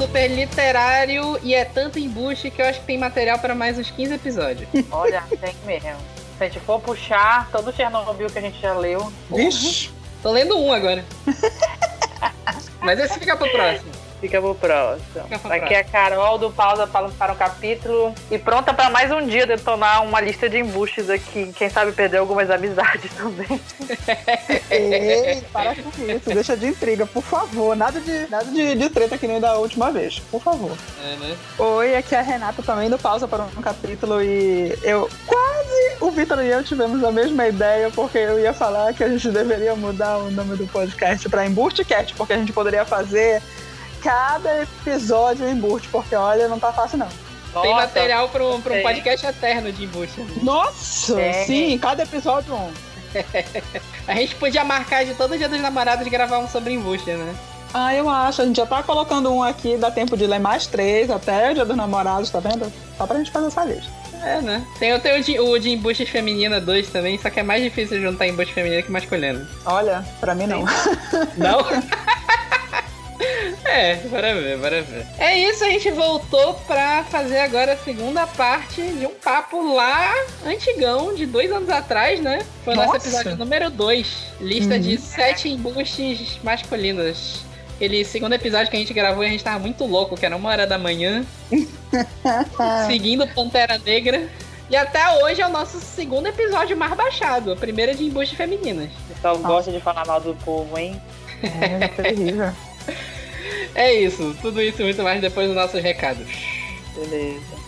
super literário e é tanto embuste que eu acho que tem material para mais uns 15 episódios. Olha, tem mesmo. Se a gente for puxar todo o Chernobyl que a gente já leu. Vixe. Tô lendo um agora. Mas esse fica pro próximo. Fica pro próximo. Fica pro Aqui é a Carol do Pausa para, para um capítulo. E pronta para mais um dia detonar uma lista de embustes aqui. Quem sabe perder algumas amizades também. Ei, para com isso. Deixa de intriga, por favor. Nada de, nada de, de treta que nem da última vez. Por favor. É, né? Oi, aqui é a Renata também do Pausa para um capítulo. E eu quase. O Vitor e eu tivemos a mesma ideia, porque eu ia falar que a gente deveria mudar o nome do podcast para Embustecast, porque a gente poderia fazer cada episódio em embuste, porque olha, não tá fácil não. Tem Nossa, material para um, pra um tem. podcast eterno de embuste. Nossa, É. sim, cada episódio um. A gente podia marcar de todo dia dos namorados gravar um sobre embuste, né? Ah, eu acho. A gente já tá colocando um aqui, dá tempo de ler mais três até o dia dos namorados, tá vendo? Só pra gente fazer essa lista. É, né? Tem, tem o, de, o de embustes feminina 2 também, só que é mais difícil juntar embuste feminino que masculino. Olha, pra mim não. Não? é, bora ver, bora ver. É isso, a gente voltou pra fazer agora a segunda parte de um papo lá antigão, de dois anos atrás, né? Foi o nosso episódio número 2. Lista Uhum. de sete embustes masculinos. Aquele segundo episódio que a gente gravou e a gente tava muito louco, que era uma hora da manhã, seguindo Pantera Negra. E até hoje é o nosso segundo episódio mais baixado, a primeira de embuste femininas. O pessoal gosta de falar mal do povo, hein? É terrível. É isso, tudo isso e muito mais depois dos nossos recados. Beleza.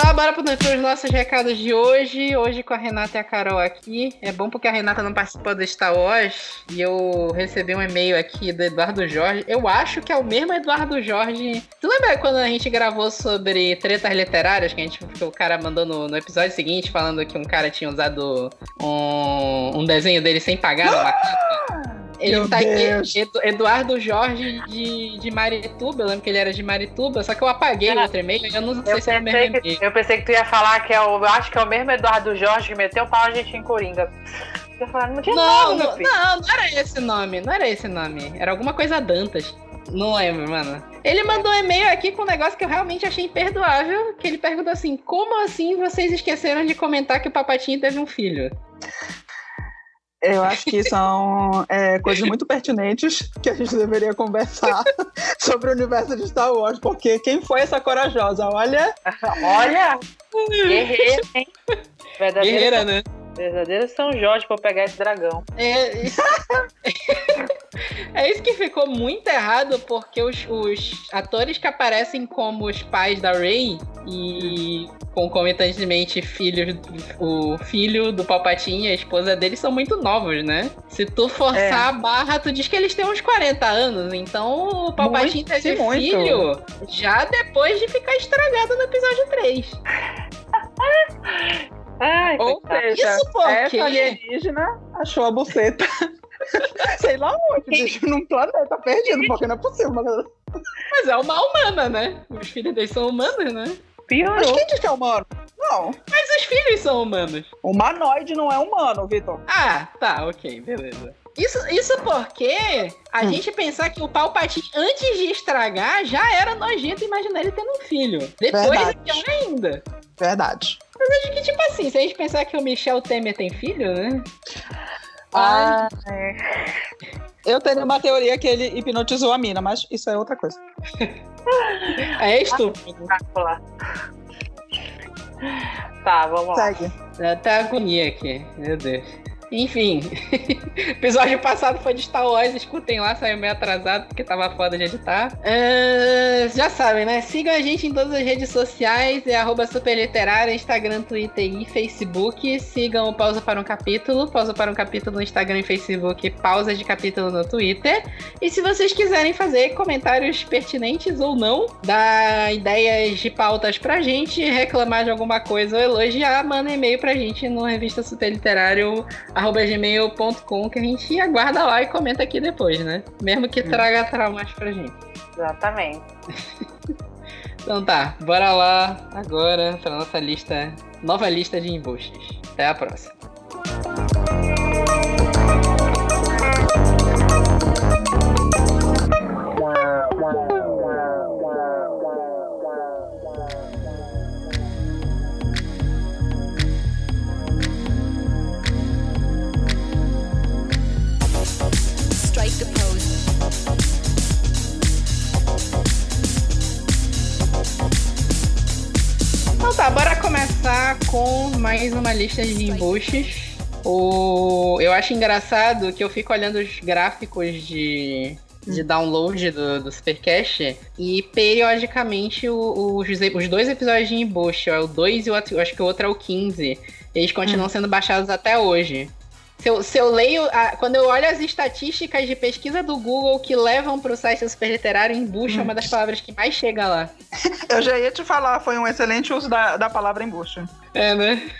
Tá, bora para os nossos recados de hoje. Hoje com a Renata e a Carol aqui. É bom porque a Renata não participou do Star Wars. E eu recebi um e-mail aqui do Eduardo Jorge. Eu acho que é o mesmo Eduardo Jorge. Tu lembra quando a gente gravou sobre tretas literárias? Que, a gente, que o cara mandou no, no episódio seguinte, falando que um cara tinha usado um, um desenho dele sem pagar numa capa? Ele Meu tá Deus. aqui, Edu- Eduardo Jorge de, de Marituba. Eu lembro que ele era de Marituba, só que eu apaguei o outro e-mail. Eu não sei Eu se é o mesmo pensei, e-mail. que, eu pensei que tu ia falar que é o. Eu acho que é o mesmo Eduardo Jorge que meteu o pau a gente em Coringa. Eu não tinha Não, meu não, não, não era esse nome, não era esse nome. Era alguma coisa Dantas. Não lembro, mano. Ele mandou um e-mail aqui com um negócio que eu realmente achei imperdoável. Que ele perguntou assim: como assim vocês esqueceram de comentar que o Papatinho teve um filho? Eu acho que são é, coisas muito pertinentes que a gente deveria conversar sobre o universo de Star Wars, porque quem foi essa corajosa? Olha, Olha! Guerreira, hein? Guerreira, né? Verdadeiro São Jorge pra eu pegar esse dragão. É isso... é isso que ficou muito errado, porque os, os atores que aparecem como os pais da Rey e concomitantemente filhos, o filho do Palpatine e a esposa dele são muito novos, né? Se tu forçar É. a barra, tu diz que eles têm uns 40 anos, então o Palpatine Muito, teve muito. filho já depois de ficar estragado no episódio 3. Ai, ou seja, Isso porque- essa alienígena achou a buceta. Sei lá onde, bicho, num planeta perdido, porque não é possível. Mas, Mas é uma humana, né? Os filhos deles são humanos, né? mas piorou. quem diz que é humano? Não. Mas os filhos são humanos. Humanoide não é humano, Vitor. Ah, tá, ok, beleza. Isso, isso porque a Hum. gente pensar que o Palpatine, antes de estragar, já era nojento imaginar ele tendo um filho. Depois é Verdade. pior ainda. Verdade. Acho que, tipo assim, se a gente pensar que o Michel Temer tem filho, né? Ah, eu teria uma teoria que ele hipnotizou a mina, mas isso é outra coisa. É estúpido. Tá, vamos lá. Segue. Até agonia aqui, meu Deus. Enfim, episódio passado foi de Star Wars, escutem lá, saiu meio atrasado porque tava foda de editar. É, já sabem, né? Sigam a gente em todas as redes sociais, é arroba Instagram, Twitter e Facebook. Sigam Pausa para um Capítulo, Pausa para um Capítulo no Instagram e Facebook, Pausa de Capítulo no Twitter. E se vocês quiserem fazer comentários pertinentes ou não, dar ideias de pautas pra gente, reclamar de alguma coisa ou elogiar, manda e-mail pra gente no revista superliterário arroba gmail.com que a gente aguarda lá e comenta aqui depois, né? Mesmo que traga traumas pra gente. Exatamente. Então tá, bora lá agora pra nossa lista, nova lista de embustes. Até a próxima. Mais uma lista de embuches. O... Eu acho engraçado que eu fico olhando os gráficos de, de download do, do Supercast e periodicamente o, os, os dois episódios de embuste, é o 2 e o outro, acho que o outro é o 15, eles continuam sendo baixados até hoje. Se eu, se eu leio. A, quando eu olho as estatísticas de pesquisa do Google que levam para o site do Super Literário, embuste é uma das palavras que mais chega lá. Eu já ia te falar, foi um excelente uso da, da palavra embuste. É, né?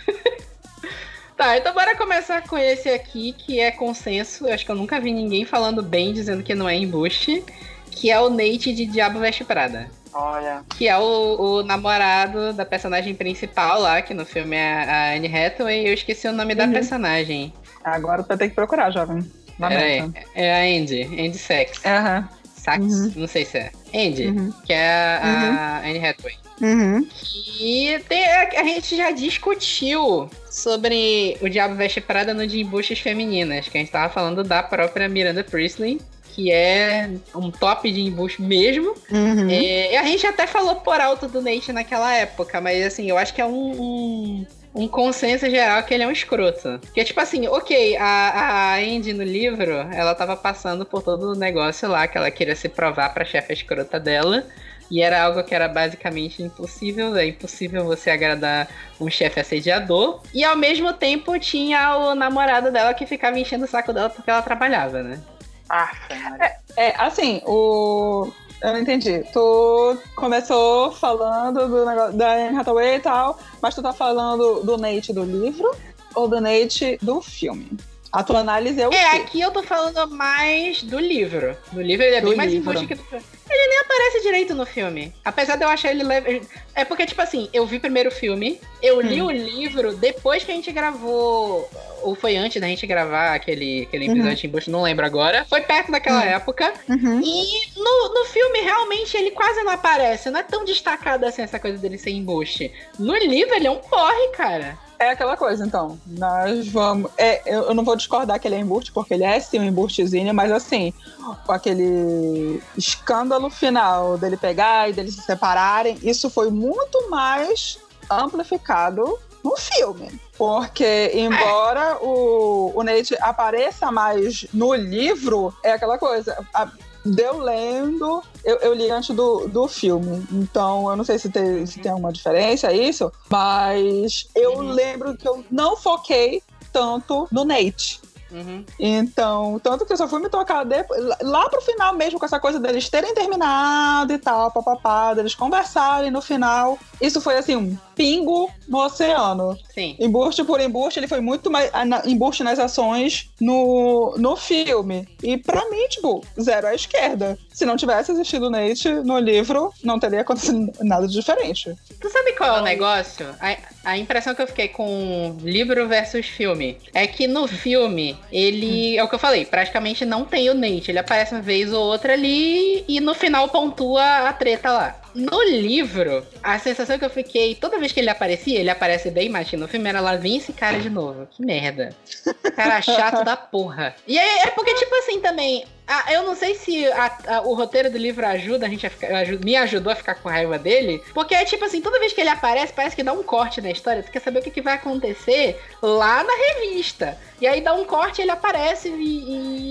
tá, então bora começar com esse aqui, que é consenso. Eu acho que eu nunca vi ninguém falando bem, dizendo que não é embuste. Que é o Nate de Diabo Veste Prada. Olha. Que é o, o, namorado da personagem principal lá, que no filme é a Anne Hathaway. Eu esqueci o nome uhum. da personagem. Agora tu vai ter que procurar, jovem. É, é a Andy, Andy Sex. Aham. Uhum. Sax, uhum. não sei se é. Andy, uhum. que é a, a uhum. Anne Hathaway. Uhum. E tem, a, a, gente já discutiu sobre o Diabo Veste Prada no de embuches femininas, que a gente tava falando da própria Miranda Priestley, que é um top de embuste mesmo. Uhum. É, a gente até falou por alto do Nate naquela época, mas assim, eu acho que é um, um um consenso geral que ele é um escroto. Que tipo assim, ok, a, a Andy no livro, ela tava passando por todo o negócio lá que ela queria se provar pra chefe escrota dela. E era algo que era basicamente impossível, é impossível você agradar um chefe assediador. E ao mesmo tempo tinha o namorado dela que ficava enchendo o saco dela porque ela trabalhava, né? Ah, é, é, assim, o, eu não entendi. Tu começou falando do negócio da Anne Hathaway e tal, mas tu tá falando do Nate do livro ou do Nate do filme? A tua análise é o É, quê? aqui eu tô falando mais do livro. Do livro ele é Do bem mais livro. injusto que do filme. Ele nem aparece direito no filme. Apesar de eu achar ele leve. É porque, tipo assim, eu vi primeiro o filme, eu li Hum. o livro depois que a gente gravou. Ou foi antes da gente gravar aquele, aquele Uhum. episódio de embuste, não lembro agora. Foi perto daquela Hum. época. Uhum. E no, no filme, realmente, ele quase não aparece. Não é tão destacado assim essa coisa dele ser embuste. No livro, ele é um porre, cara. É aquela coisa, então. Nós vamos. É, eu, eu não vou discordar que ele é embuste, porque ele é sim um embustezinho, mas assim, com aquele escândalo final dele pegar e deles se separarem, isso foi muito mais amplificado no filme. Porque, embora o, o Nate apareça mais no livro, é aquela coisa. A, deu lendo, eu, eu li antes do, do filme. Então, eu não sei se tem, se tem alguma diferença é isso, mas eu Uhum. lembro que eu não foquei tanto no Nate. Uhum. Então, tanto que eu só fui me tocar depois, lá pro final mesmo, com essa coisa deles terem terminado e tal, papapá, deles conversarem no final. Isso foi assim, um pingo no oceano. Sim. Embuste por embuste, ele foi muito mais ah, na- embuste nas ações no, no filme. E pra mim, tipo, zero à esquerda. Se não tivesse existido o Nate no livro, não teria acontecido nada de diferente. Tu sabe qual é o negócio? A, a impressão que eu fiquei com livro versus filme é que no filme, ele. É o que eu falei, praticamente não tem o Nate. Ele aparece uma vez ou outra ali e no final pontua a treta lá. No livro, a sensação que eu fiquei, toda vez que ele aparecia, ele aparece bem mais no filme, era lá, vem esse cara de novo. Que merda. Cara chato da porra. E é, é porque, tipo assim, também. eu não sei se a- a- o roteiro do livro ajuda a gente a ficar. aju- me ajudou a ficar com raiva dele. Porque é tipo assim, toda vez que ele aparece, parece que dá um corte na história. Tu quer saber o que, que vai acontecer lá na revista. E aí dá um corte, ele aparece e,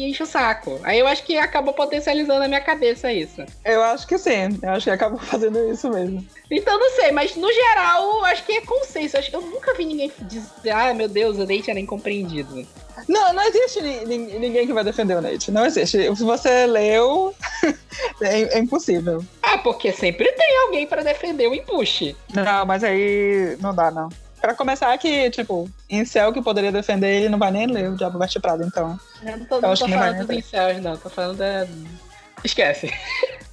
e enche o saco. Aí eu acho que acabou potencializando na minha cabeça isso. Eu acho que sim, eu acho que acabou fazendo isso mesmo. Então não sei, mas no geral, acho que é consenso. Acho que eu nunca vi ninguém dizer, ah, meu Deus, o Nate era incompreendido. Não, não existe ni- ni- ninguém que vai defender o Nate. Não existe. Se você leu, é, é impossível. Ah, porque sempre tem alguém pra defender o empuxe. Não, mas aí não dá, não. Pra começar que, tipo, Incel que poderia defender ele não vai nem ler o Diabo Veste Prada, então. Eu não tô, Eu não tô falando dos incels, não. Tô falando da. Esquece.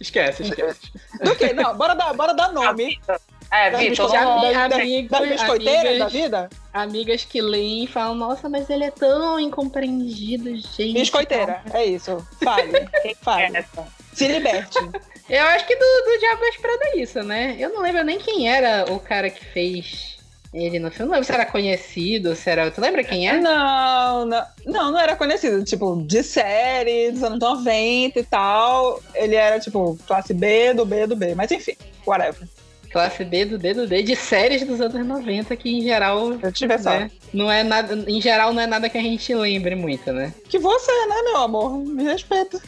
esquece, esquece. Do que? Não, bora dar, bora dar nome. É, Vitor, das- amigos- das biscoiteiras da vida? Amigas que leem e falam, nossa, mas ele é tão incompreendido, gente. Biscoiteira, é isso. Fale, fale. essa. Se liberte. Eu acho que do, do Diabo Veste Prada é isso, né? Eu não lembro nem quem era o cara que fez ele no filme. Não lembro se era conhecido, se era. Tu lembra quem é? Não, não, não, não era conhecido. Tipo, de série, dos anos 90 e tal. Ele era, tipo, classe B do B do B. Mas enfim, whatever. classe D do D do D de séries dos anos 90 que em geral. Eu tive né, não é nada. Em geral não é nada que a gente lembre muito, né? Que você, né, meu amor? Me respeita.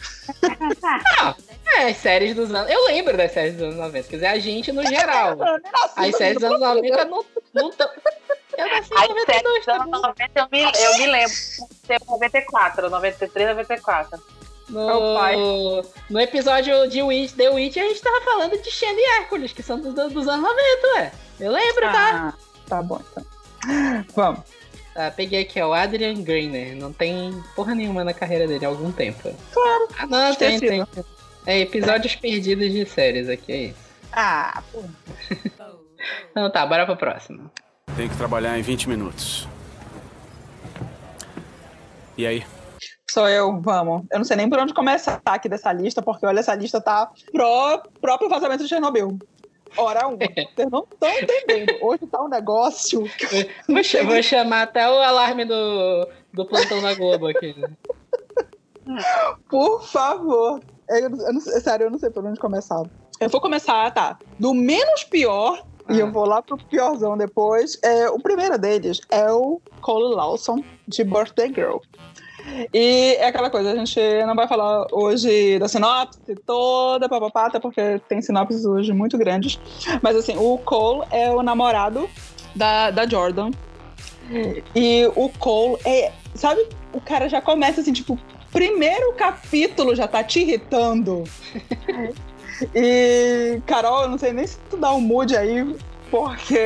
É, as séries dos anos. Eu lembro das séries dos anos 90. Quer dizer, a gente no geral. As séries dos anos 90 não. Não tão... Eu nasci em As 92 séries dos também. anos 90 eu me, eu me lembro. Tem 94, 93, 94. Meu pai. No, no episódio de Witch, The Witch, a gente tava falando de Xena e Hércules, que são dos, dos anos 90, ué. Eu lembro, tá? Ah, tá bom, então. Vamos. Tá, peguei aqui, ó, o Adrian Greener. Não tem porra nenhuma na carreira dele há algum tempo. Claro. Ah, não, tem, tem. É, episódios perdidos de séries aqui, é isso. Ah, pô. Então tá, bora pra próxima. Tem que trabalhar em 20 minutos. E aí? Sou eu, vamos. Eu não sei nem por onde começar aqui dessa lista, porque olha, essa lista tá pro próprio vazamento de Chernobyl. Hora um. Vocês não estão entendendo. Hoje tá um negócio. Vou, vou chamar até o alarme do, do plantão da Globo aqui. Por favor. Eu, eu não sério, eu não sei por onde começar. Eu vou começar, tá? Do menos pior, e eu vou lá pro piorzão depois. É, o primeiro deles é o Cole Lawson, de Birthday Girl. E é aquela coisa, a gente não vai falar hoje da sinopse toda, papapá, até porque tem sinopses hoje muito grandes. Mas assim, o Cole é o namorado da, da Jordan. E o Cole é. Sabe, o cara já começa assim, tipo, primeiro capítulo já tá te irritando. E, Carol, eu não sei nem se tu dá um mood aí, porque.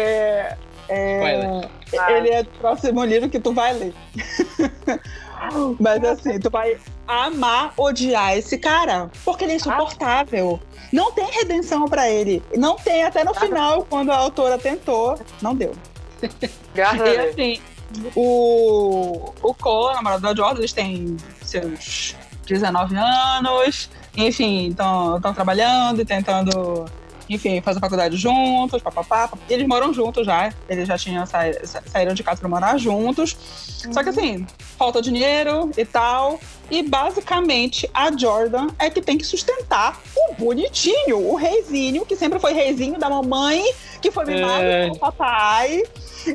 É, ele é do próximo livro que tu vai ler. Mas assim, tu vai amar odiar esse cara, porque ele é insuportável. Não tem redenção pra ele. Não tem até no final, quando a autora tentou. Não deu. Graças E assim, o, o Cole, namorado da Jordan, eles têm seus 19 anos, enfim, estão trabalhando e tentando, enfim, fazer faculdade juntos, papapá. Eles moram juntos já, eles já tinham sa sa- saíram de casa pra morar juntos. Só que assim, falta dinheiro e tal. E basicamente a Jordan é que tem que sustentar o bonitinho, o reizinho, que sempre foi reizinho da mamãe, que foi mimado É. pelo papai.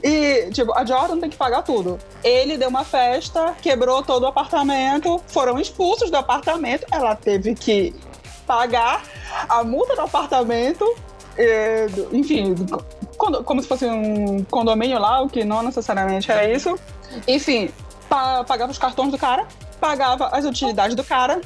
E, tipo, a Jordan tem que pagar tudo. Ele deu uma festa, quebrou todo o apartamento, foram expulsos do apartamento, ela teve que pagar a multa do apartamento, do- enfim, do- condo- como se fosse um condomínio lá, o que não necessariamente é isso. Enfim, pa- pagava os cartões do cara, pagava as utilidades do cara.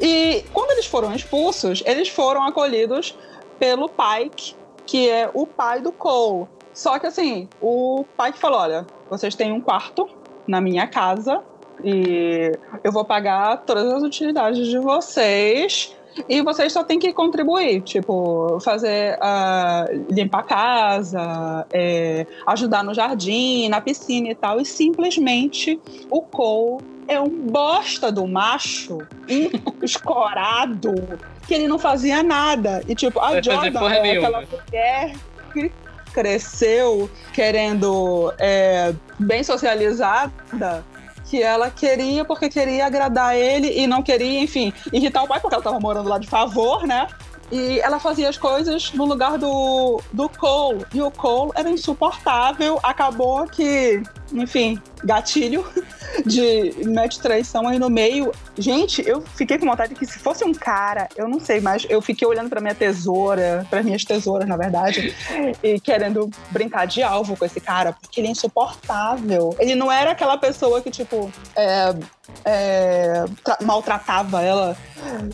E quando eles foram expulsos, eles foram acolhidos pelo Pike, que é o pai do Cole. Só que assim, o Pike falou: olha, vocês têm um quarto na minha casa e eu vou pagar todas as utilidades de vocês. E vocês só têm que contribuir, tipo, fazer, ah, limpar a casa, é, ajudar no jardim, na piscina e tal. E simplesmente o Cole é um bosta do macho, escorado, que ele não fazia nada. E tipo, a Jordan é aquela mulher que cresceu querendo é, bem socializada que ela queria porque queria agradar ele e não queria, enfim, irritar o pai porque ela tava morando lá de favor, né? E ela fazia as coisas no lugar do, do Cole. E o Cole era insuportável. Acabou que, enfim, gatilho de mete traição aí no meio. Gente, eu fiquei com vontade que se fosse um cara, eu não sei, mas eu fiquei olhando pra minha tesoura, para minhas tesouras, na verdade, e querendo brincar de alvo com esse cara, porque ele é insuportável. Ele não era aquela pessoa que, tipo, é, é, tra- maltratava ela,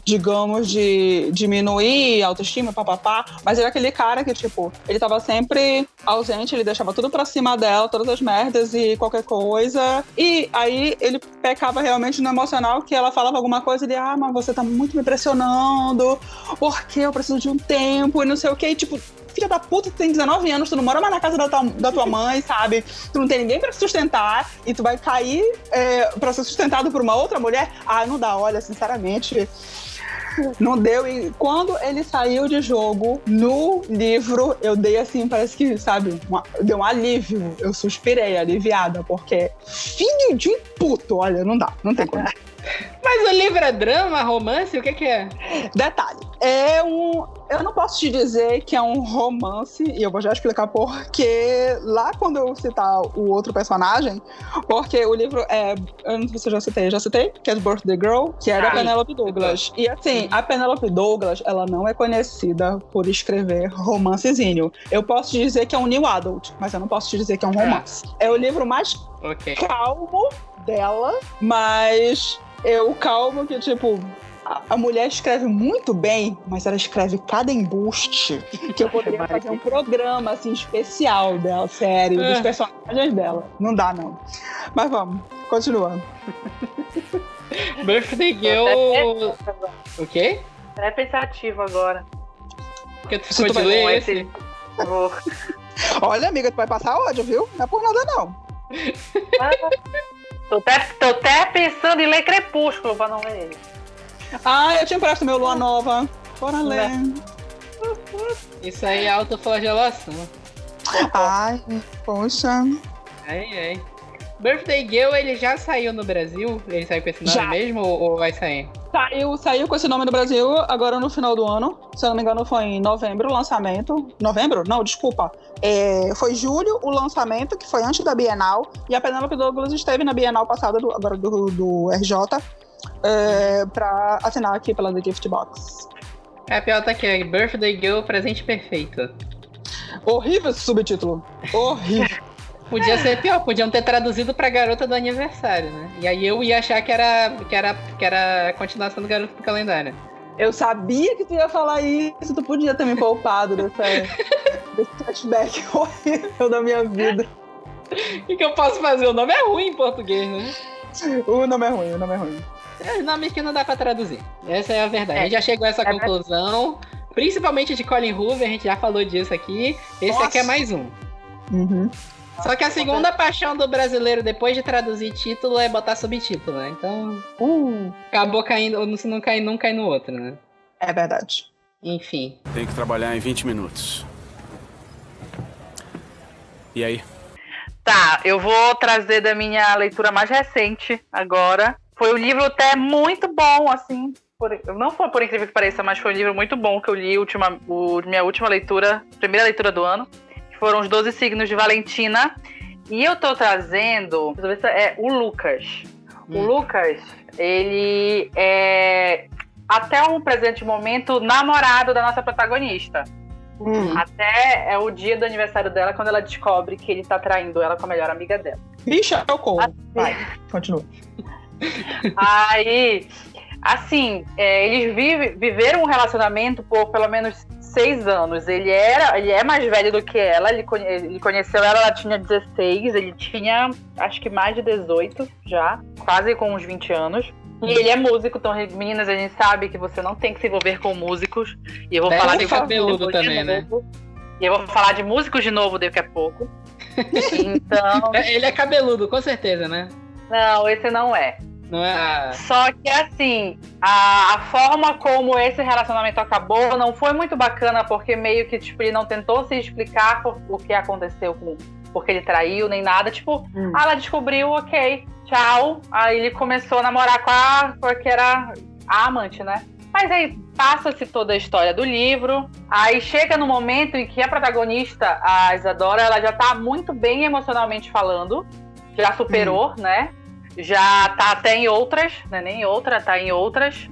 digamos, de diminuir a autoestima, papapá, mas era aquele cara que, tipo, ele tava sempre ausente, ele deixava tudo pra cima dela, todas as merdas e qualquer coisa. E aí ele pecava realmente no emocional, que ela falava alguma coisa ele, ah, mas você tá muito me pressionando, porque eu preciso de um tempo e não sei o que. Tipo, filha da puta, tu tem 19 anos, tu não mora mais na casa da tua, da tua mãe, sabe? Tu não tem ninguém pra te sustentar e tu vai cair é, pra ser sustentado por uma outra mulher. Ah, não dá, olha, sinceramente. Não deu. E quando ele saiu de jogo no livro, eu dei assim, parece que, sabe, uma- deu um alívio. Eu suspirei, aliviada, porque filho de puto, olha, não dá, não tem como. Mas o livro é drama, romance? O que que é? Detalhe. É um. Eu não posso te dizer que é um romance, e eu vou já explicar porque lá quando eu citar o outro personagem, porque o livro é. Eu não sei se eu já citei, eu já citei, que é do Birthday Girl, que é da Ah, Penelope Douglas. E assim, a Penelope Douglas, ela não é conhecida por escrever romancezinho. Eu posso te dizer que é um new adult, mas eu não posso te dizer que é um romance. É o livro mais Ok. calmo dela, mas eu calmo que, tipo, a, a mulher escreve muito bem, mas ela escreve cada embuste que eu poderia fazer um programa, assim, especial dela, sério, dos É. personagens dela. Não dá, não. Mas vamos, continuando. Birthday Girl. O quê? É pensativo agora. Que tu ficou de ler esse? esse- Olha, amiga, tu vai passar ódio, viu? Não é por nada, não. Tô até, tô até pensando em ler Crepúsculo pra não ler ele. Ah, eu te empresto meu Lua Nova. Bora ler. Isso aí é autoflagelação. Ai, poxa. Ai, ai. Birthday Girl, ele já saiu no Brasil? Ele saiu com esse nome Já. mesmo ou, vai sair? Saiu, saiu com esse nome no Brasil agora no final do ano. Se eu não me engano, foi em novembro o lançamento. Novembro? Não, desculpa. É, foi julho o lançamento, que foi antes da Bienal. E a Penelope Douglas esteve na Bienal passada, do- agora do, do RJ, é, pra assinar aqui pela The Gift Box. É, a pior tá aqui, Birthday Girl, presente perfeito. Horrível esse subtítulo. Horrível. Podia ser pior, podiam ter traduzido pra garota do aniversário, né? E aí eu ia achar que era, que era, que era a continuação do garoto do calendário. eu sabia que tu ia falar isso. Tu podia ter me poupado dessa, desse flashback horrível da minha vida. O que, que eu posso fazer? O nome é ruim em português, né? O nome é ruim, o nome é ruim. É nomes que não dá pra traduzir. Essa é a verdade. É. A gente já chegou a essa É conclusão. Principalmente de Colin Hoover, a gente já falou disso aqui. Esse Nossa. aqui é mais um. Uhum. Só que a segunda paixão do brasileiro, depois de traduzir título, é botar subtítulo, né? Então, Uh, acabou caindo, ou se não cai num, cai no outro, né? é verdade. Enfim. Tenho que trabalhar em 20 minutos. E aí? Tá, eu vou trazer da minha leitura mais recente agora. Foi um livro até muito bom, assim. por- não foi por incrível que pareça, mas foi um livro muito bom que eu li, última, o- minha última leitura, primeira leitura do ano. Foram os 12 signos de Valentina. E eu tô trazendo, é o Lucas. O Hum. Lucas, ele é até um presente momento namorado da nossa protagonista. Até é o dia do aniversário dela, quando ela descobre que ele tá traindo ela com a melhor amiga dela. Bicha, é o como. Assim. Vai, continua. Aí, assim, é, eles vive- viveram um relacionamento por pelo menos seis anos. Ele era, ele é mais velho do que ela. Ele, conhe- ele conheceu ela, ela tinha 16, ele tinha, acho que mais de 18 já, quase com uns 20 anos. E ele é músico, então, meninas, a gente sabe que você não tem que se envolver com músicos. E eu vou Deve falar de cabeludo músicos também, de né? novo. E eu vou falar de músicos de novo daqui a pouco. Então, É, Ele é cabeludo, com certeza, né? não, esse não é. Não é. Só que assim, a, a forma como esse relacionamento acabou não foi muito bacana, porque meio que tipo, ele não tentou se explicar por, o que aconteceu com. Porque ele traiu, nem nada. Tipo, Hum. ah, ela descobriu, ok, tchau. Aí ele começou a namorar com a. porque era a amante, né? Mas aí passa-se toda a história do livro. Aí chega no momento em que a protagonista, a Isadora, ela já tá muito bem emocionalmente falando. Já superou, né? Já tá até em outras, né? Nem outra, tá em outras.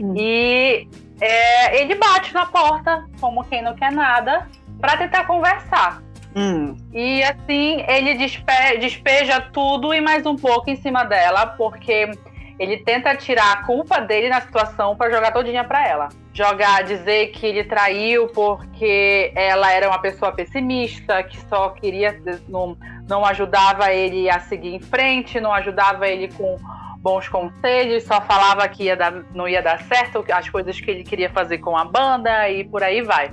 Hum. E é, ele bate na porta, como quem não quer nada, pra tentar conversar. Hum. E assim, ele despe- despeja tudo e mais um pouco em cima dela, porque ele tenta tirar a culpa dele na situação pra jogar todinha pra ela. Jogar, dizer que ele traiu porque ela era uma pessoa pessimista, que só queria, não, não ajudava ele a seguir em frente, não ajudava ele com bons conselhos, só falava que ia dar, não ia dar certo as coisas que ele queria fazer com a banda e por aí vai.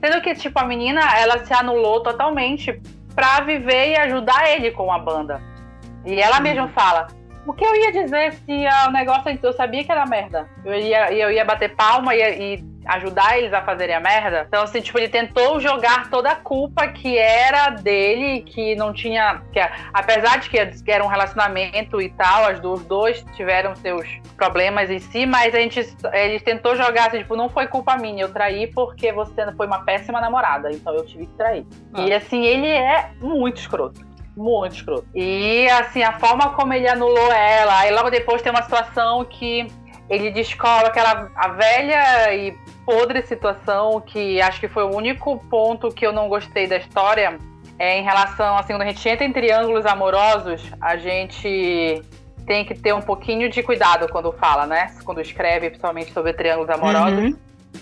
Sendo que, tipo, a menina, ela se anulou totalmente pra viver e ajudar ele com a banda. E ela mesma fala: o que eu ia dizer se o negócio eu sabia que era merda? Eu ia, eu ia bater palma e, e ajudar eles a fazerem a merda. Então, assim, tipo, ele tentou jogar toda a culpa que era dele, que não tinha. Que, apesar de que era um relacionamento e tal, as duas dois tiveram seus problemas em si, mas a gente ele tentou jogar assim, tipo, não foi culpa minha, eu traí porque você foi uma péssima namorada, então eu tive que trair. Ah. E assim, ele é muito escroto muito escroto. E assim, a forma como ele anulou ela, aí logo depois tem uma situação que ele descobre aquela a velha e podre situação que acho que foi o único ponto que eu não gostei da história é em relação assim quando a gente entra em triângulos amorosos a gente tem que ter um pouquinho de cuidado quando fala né quando escreve principalmente sobre triângulos amorosos uhum.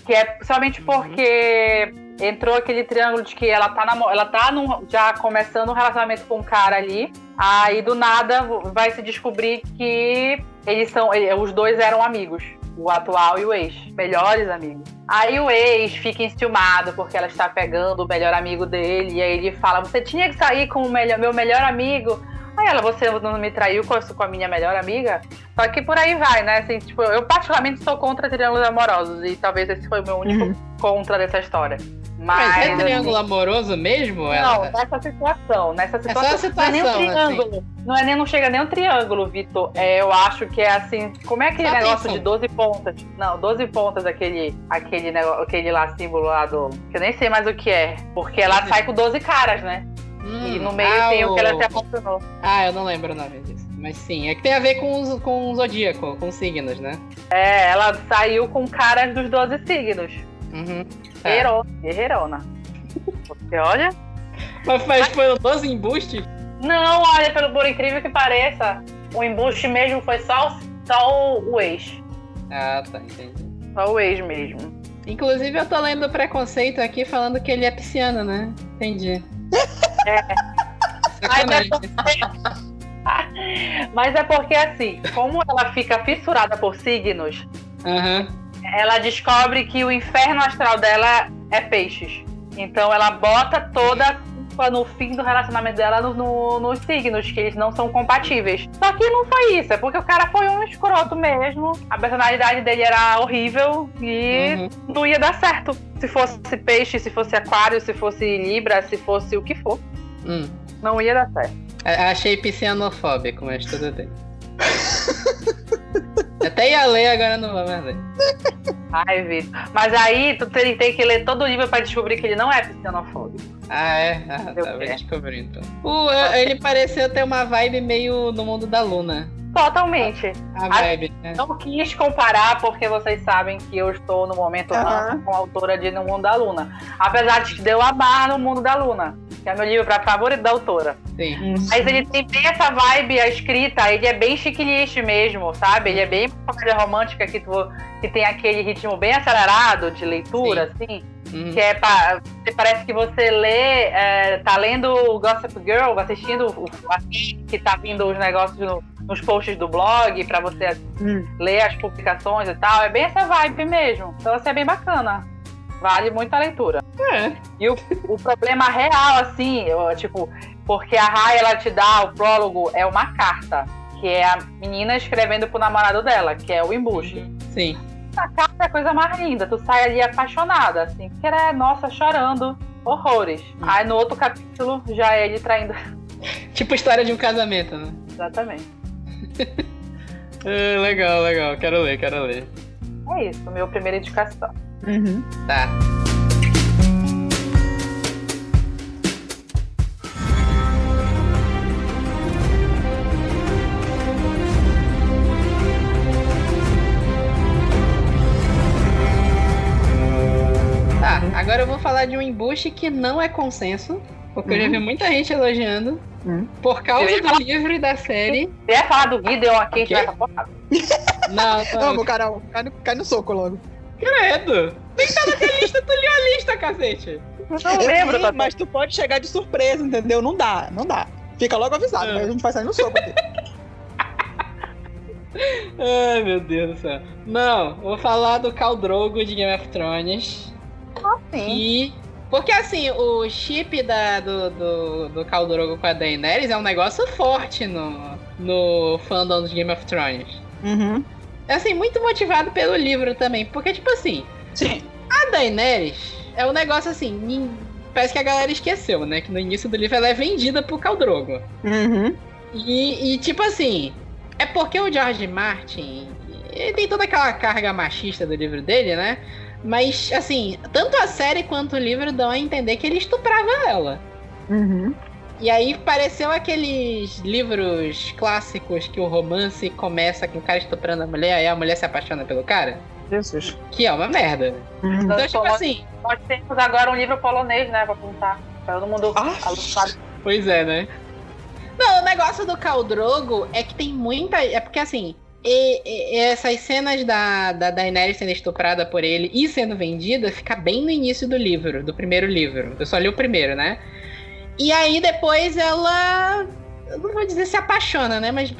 que é principalmente porque entrou aquele triângulo de que ela tá, na, ela tá num, já começando um relacionamento com um cara ali aí do nada vai se descobrir que eles são, os dois eram amigos, o atual e o ex, melhores amigos. Aí o ex fica enciumado porque ela está pegando o melhor amigo dele, e aí ele fala: Você tinha que sair com o melhor, meu melhor amigo. Aí ela, você não me traiu com, com a minha melhor amiga? Só que por aí vai, né? Assim, tipo, eu particularmente sou contra triângulos amorosos, e talvez esse foi o meu único uhum. contra dessa história. Mas, Mas é triângulo amoroso mesmo? Não, ela... nessa situação. Nessa situação. É só a situação, não é nem um triângulo. Assim. Não, é nem, não chega nem um triângulo, Vitor. É, eu acho que é assim. Como é aquele só negócio atenção. de 12 pontas? Não, 12 pontas, aquele, aquele, negócio, aquele lá, símbolo lá do. Que eu nem sei mais o que é. Porque ela sai com 12 caras, né? Hum, e no meio ah, tem o... o que ela se apaixonou. Ah, eu não lembro o nome disso. Mas sim, é que tem a ver com, os, com o zodíaco, com os signos, né? É, ela saiu com caras dos 12 signos. Uhum. Guerreiro, guerreirona. Você olha. Mas, mas foi um 12 embuste? Não, olha, pelo por incrível que pareça, o embuste mesmo foi só, só o, o ex. Ah, tá, entendi. Só o ex mesmo. Inclusive, eu tô lendo preconceito aqui falando que ele é pisciano, né? Entendi. É. É, porque... Mas é porque, assim, como ela fica fissurada por signos, uhum. ela descobre que o inferno astral dela é peixes. Então ela bota toda a culpa no fim do relacionamento dela no, no, nos signos, que eles não são compatíveis. Só que não foi isso, é porque o cara foi um escroto mesmo. A personalidade dele era horrível e uhum. não ia dar certo. Se fosse peixe, se fosse aquário, se fosse libra, se fosse o que for. Hum. Não ia dar certo. Achei piscianofóbico, mas tudo bem. Até ia ler, agora não vou mais ler. Ai, Vitor. Mas aí tu tem, tem, que ler todo o livro pra descobrir que ele não é xenofóbico. Ah, é? Ah, tá, vou descobrir então. Uh, ele pareceu ter uma vibe meio no mundo da Luna. Totalmente. A vibe, né? Não quis comparar, porque vocês sabem que eu estou no momento uhum. com a autora de No Mundo da Luna. Apesar de que deu a barra no Mundo da Luna, que é meu livro para favorito da autora. Sim. Mas ele tem bem essa vibe, a escrita, ele é bem checklist mesmo, sabe? Ele é bem comédia romântica que, tu, que tem aquele ritmo bem acelerado de leitura, Sim. assim. Uhum. Que é pra, parece que você lê, é, tá lendo Gossip Girl, assistindo o, que tá vindo os negócios no, nos posts do blog para você hum. ler as publicações e tal. É bem essa vibe mesmo. Então, assim, é bem bacana. Vale muito a leitura. É. E o, o problema real, assim, eu, tipo, porque a Rai, ela te dá, o prólogo é uma carta, que é a menina escrevendo pro namorado dela, que é o embuste. Sim. A carta é a coisa mais linda, tu sai ali apaixonada, assim, porque ela é, nossa, chorando, horrores. Hum. Aí no outro capítulo já é ele traindo. Tipo história de um casamento, né? Exatamente. é, legal, legal. Quero ler, quero ler. É isso, meu primeira indicação. Uhum. Tá. Tá, agora eu vou falar de um embuste que não é consenso, porque uhum. eu já vi uhum. muita gente elogiando. Uhum. Por causa do falar... livro e da série. Você ia falar do Gideon aqui, okay. vai Não, não. Vamos, Carol. Cai no, cai no soco logo. Credo! Nem tá na tua lista, tu leu a lista, cacete. Não eu lembro, tá mas tu pode chegar de surpresa, entendeu? Não dá, não dá. Fica logo avisado, mas a gente vai sair no soco aqui. Ai, meu Deus do céu. Não, vou falar do Caldrogo de Game of Thrones. Ah, sim. E porque assim, o chip da, do, do, do Khal Drogo com a Daenerys é um negócio forte no, no fandom de Game of Thrones. Uhum. É assim, muito motivado pelo livro também. Porque, tipo assim. Sim. Daenerys é um negócio assim, parece que a galera esqueceu, né? Que no início do livro ela é vendida pro Caldrogo. Uhum. E, e, tipo assim, é porque o George Martin ele tem toda aquela carga machista do livro dele, né? Mas, assim, tanto a série quanto o livro dão a entender que ele estuprava ela. Uhum. E aí pareceu aqueles livros clássicos que o romance começa com o cara estuprando a mulher, aí a mulher se apaixona pelo cara. Jesus. Que é uma merda. Uhum. Então, tipo somos- assim, Nós temos agora um livro polonês, né, pra contar. Pra todo mundo Ah. alucinado. Pois é, né? Não, o negócio do Caldrogo é que tem muita. É porque assim. E- e- essas cenas da, da Daenerys sendo estuprada por ele e sendo vendida fica bem no início do livro, do primeiro livro. Eu só li o primeiro, né? E aí depois ela. Não vou dizer se apaixona, né? Mas.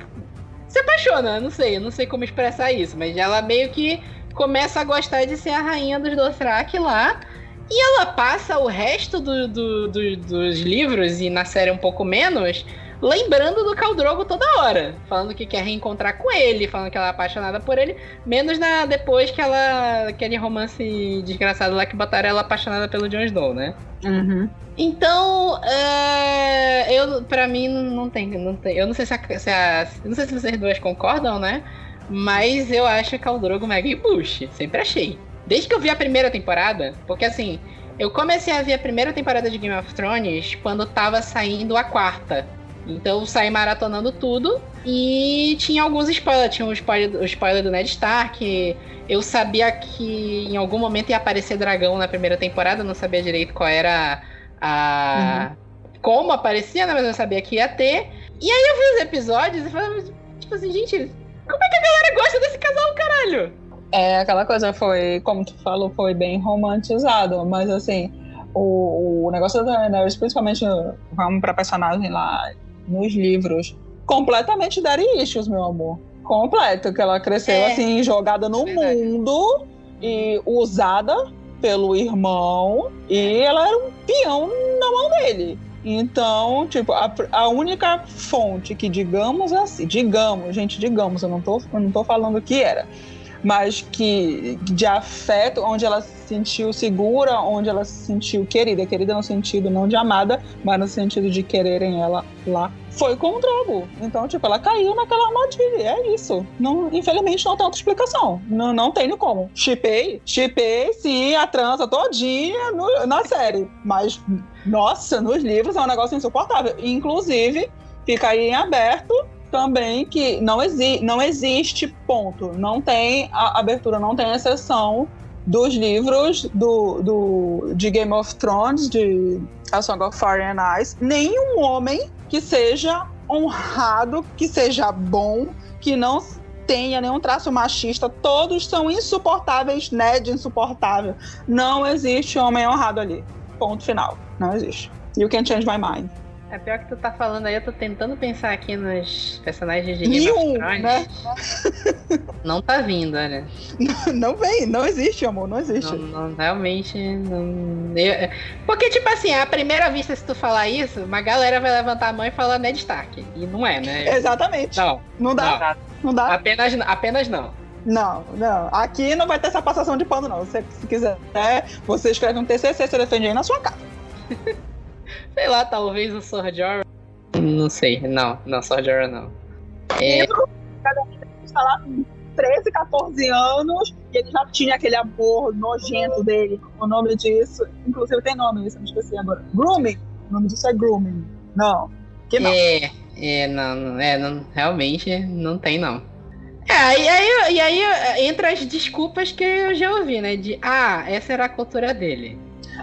Se apaixona, não sei, não sei como expressar isso, mas ela meio que começa a gostar de ser a rainha dos Dothraki lá. E ela passa o resto do- do- do- dos livros, e na série um pouco menos, lembrando do Caldrogo toda hora. Falando que quer reencontrar com ele, falando que ela é apaixonada por ele. Menos na, depois que ela. aquele romance desgraçado lá que botaram ela apaixonada pelo Jon Snow, né? Uhum. Então, é, eu, pra mim, não tem, não tem. Eu não sei se, a, se a- Não sei se vocês duas concordam, né? Mas eu acho que é o Drogo mega Bush. Sempre achei. Desde que eu vi a primeira temporada, porque assim, eu comecei a ver a primeira temporada de Game of Thrones quando tava saindo a quarta. Então eu saí maratonando tudo e tinha alguns spoilers. Tinha o spoiler, o spoiler do Ned Stark. Eu sabia que em algum momento ia aparecer dragão na primeira temporada, não sabia direito qual era a. Como aparecia, né? Mas eu sabia que ia ter. E aí eu vi os episódios e falava, tipo assim, gente, como é que a galera gosta desse casal, caralho? É, aquela coisa foi, como tu falou, foi bem romantizado, mas assim, o, o negócio da Daenerys, principalmente, vamos pra personagem lá nos livros, completamente daddy issues, meu amor. Completo, que ela cresceu É. assim, jogada no Verdade. mundo e usada pelo irmão, e ela era um peão na mão dele. Então, tipo, a, a única fonte que, digamos assim, digamos, gente, digamos, eu não tô, eu não tô falando que era, mas que de afeto, onde ela se sentiu segura, onde ela se sentiu querida, querida no sentido não de amada, mas no sentido de quererem ela lá, foi com o Drogo. Então, tipo, ela caiu naquela armadilha, é isso. Não, infelizmente não tem outra explicação. Não, não tem como. Chipei, chipei sim a trança todinha no- na série, mas nossa, nos livros é um negócio insuportável. Inclusive, fica aí em aberto também que não, exi não existe ponto. Não tem abertura, não tem exceção dos livros do, do, de Game of Thrones, de A Song of Fire and Ice. Nenhum homem que seja honrado, que seja bom, que não tenha nenhum traço machista, todos são insuportáveis, Ned insuportável. Não existe homem honrado ali. Ponto final. Não existe. You can change my mind. É pior que tu tá falando aí, eu tô tentando pensar aqui nos personagens de Game Nenhum, né? Não tá vindo, olha. Não vem, não existe, amor, não existe. Não, não, realmente não. eu- porque, tipo assim, à primeira vista, se tu falar isso, uma galera vai levantar a mão e falar Ned Stark. E não é, né? Exatamente. Não, Não dá, não dá. apenas, apenas não. Não, não. Aqui não vai ter essa passação de pano, não. Se, se quiser, você escreve um TCC, você defende aí na sua casa. Sei lá, talvez o Jorah. Não sei, não, não, Jorah não. É, Livro, cada está lá com 13, 14 anos e ele já tinha aquele amor nojento dele. O nome disso, inclusive tem nome isso, eu me esqueci agora. Grooming. O nome disso é grooming. Não. Que não. é, é, não, não, é, não, realmente não tem, não. É, e aí, e aí entra as desculpas que eu já ouvi, né? De, ah, essa era a cultura dele.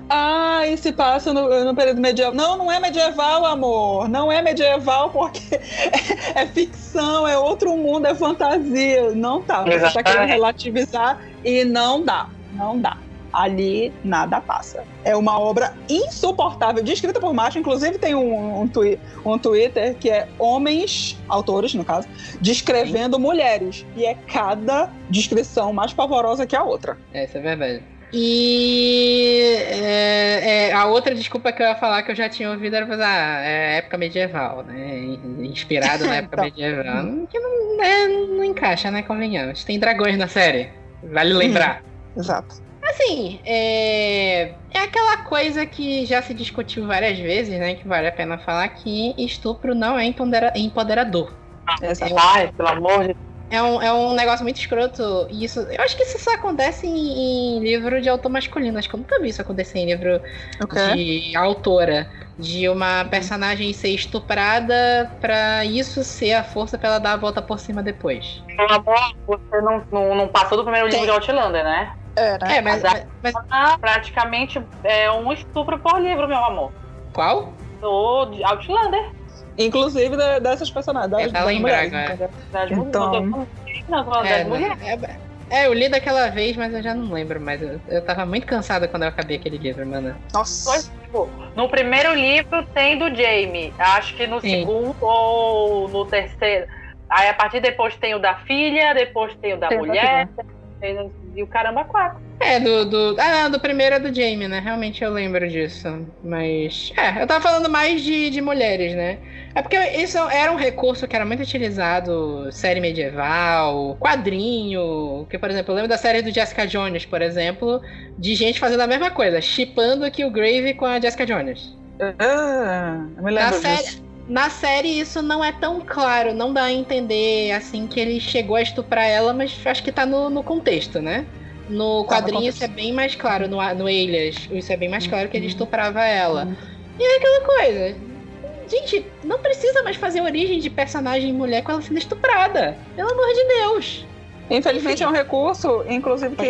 Ah, e se passa no, no período medieval. Não, não é medieval, amor. Não é medieval porque é, é ficção, é outro mundo, é fantasia. Não tá. Você tá querendo relativizar e não dá. Não dá. Ali nada passa. É uma obra insuportável, descrita por macho. Inclusive tem um, um, twi- um Twitter que é homens, autores no caso, descrevendo mulheres. E é cada descrição mais pavorosa que a outra. É, isso é verdade. E é, é, a outra desculpa que eu ia falar que eu já tinha ouvido era ah, é época medieval, né? Inspirado na época Então. medieval. Que não, né, não encaixa, né? Convenhamos. Tem dragões na série. Vale lembrar. Exato. Assim, é... é aquela coisa que já se discutiu várias vezes, né? Que vale a pena falar que estupro não é empodera- empoderador. Exato. Ai, pelo amor de É um, é um negócio muito escroto. E isso, eu acho que isso só acontece em, em livro de autor masculino. Acho que eu nunca vi isso acontecer em livro O quê? de autora. De uma personagem ser estuprada pra isso ser a força pra ela dar a volta por cima depois. Você não, não, não passou do primeiro livro de Outlander, né? É, né? É, mas, Mas mas- Ah, praticamente é um estupro por livro, meu amor. qual? Do de Outlander. Inclusive da- dessas personagens. Das, É, pra das lembrar mulheres, agora. Das Então- É, é, é, eu li daquela vez, mas eu já não lembro mais. Eu, eu tava muito cansada quando eu acabei aquele livro, mano. Nossa. Tipo, no primeiro livro tem do Jamie. Acho que no Sim. segundo ou no terceiro. Aí a partir depois tem o da filha, depois tem o da Tem da tem- E o caramba, quatro. É, do, do. Ah, não, do primeiro é do Jamie, né? Realmente eu lembro disso. Mas. É, eu tava falando mais de, de mulheres, né? É porque isso era um recurso que era muito utilizado, série medieval, quadrinho. Que, por exemplo, eu lembro da série do Jessica Jones, por exemplo, de gente fazendo a mesma coisa, chipando aqui o Grave com a Jessica Jones. Ah, eu me Na lembro série, disso. Na série isso não é tão claro, não dá a entender assim que ele chegou a estuprar ela, mas acho que tá no, no contexto, né? No Tá no quadrinho isso é bem mais claro, no, no Alias, isso é bem mais claro que ele Uhum. estuprava ela. Uhum. E é aquela coisa. Gente, não precisa mais fazer origem de personagem mulher com ela sendo estuprada. Pelo amor de Deus. Infelizmente Enfim. é um recurso, inclusive que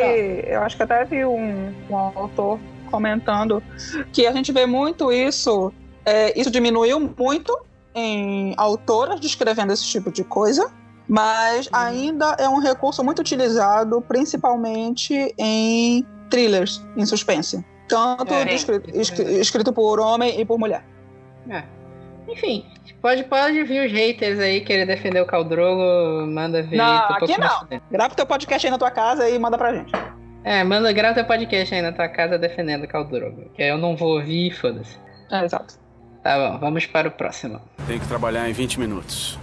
eu acho que até vi um, um autor comentando que a gente vê muito isso, é, isso diminuiu muito em autoras descrevendo esse tipo de coisa, mas ainda é um recurso muito utilizado principalmente em thrillers, em suspense. Tanto É, escrito, é escrito por homem e por mulher. É. Enfim, pode, pode vir os haters aí querer defender o Caldrogo, manda ver. Não, aqui não. Grava teu podcast aí na tua casa e manda pra gente. É, manda, grava teu podcast aí na tua casa defendendo o Caldrogo. Que aí eu não vou ouvir e foda-se. É, exato. Tá bom, vamos para o próximo. Tenho que trabalhar em 20 minutos.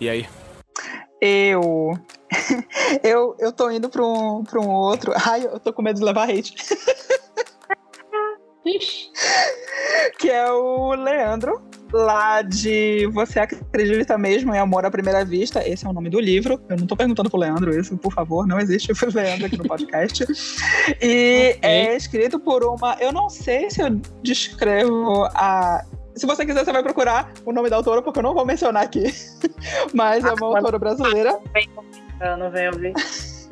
E aí? Eu. eu, eu tô indo pra um, pra um outro. Ai, eu tô com medo de levar hate. Ixi. Que é o Leandro, lá de Você Acredita Mesmo em Amor à Primeira Vista. Esse é o nome do livro. Eu não tô perguntando pro Leandro isso, por favor. Não existe o Leandro aqui no podcast. E Ok. é escrito por uma. Eu não sei se eu descrevo a. Se você quiser, você vai procurar o nome da autora, porque eu não vou mencionar aqui. Mas é uma autora brasileira. Eu não venho ouvir.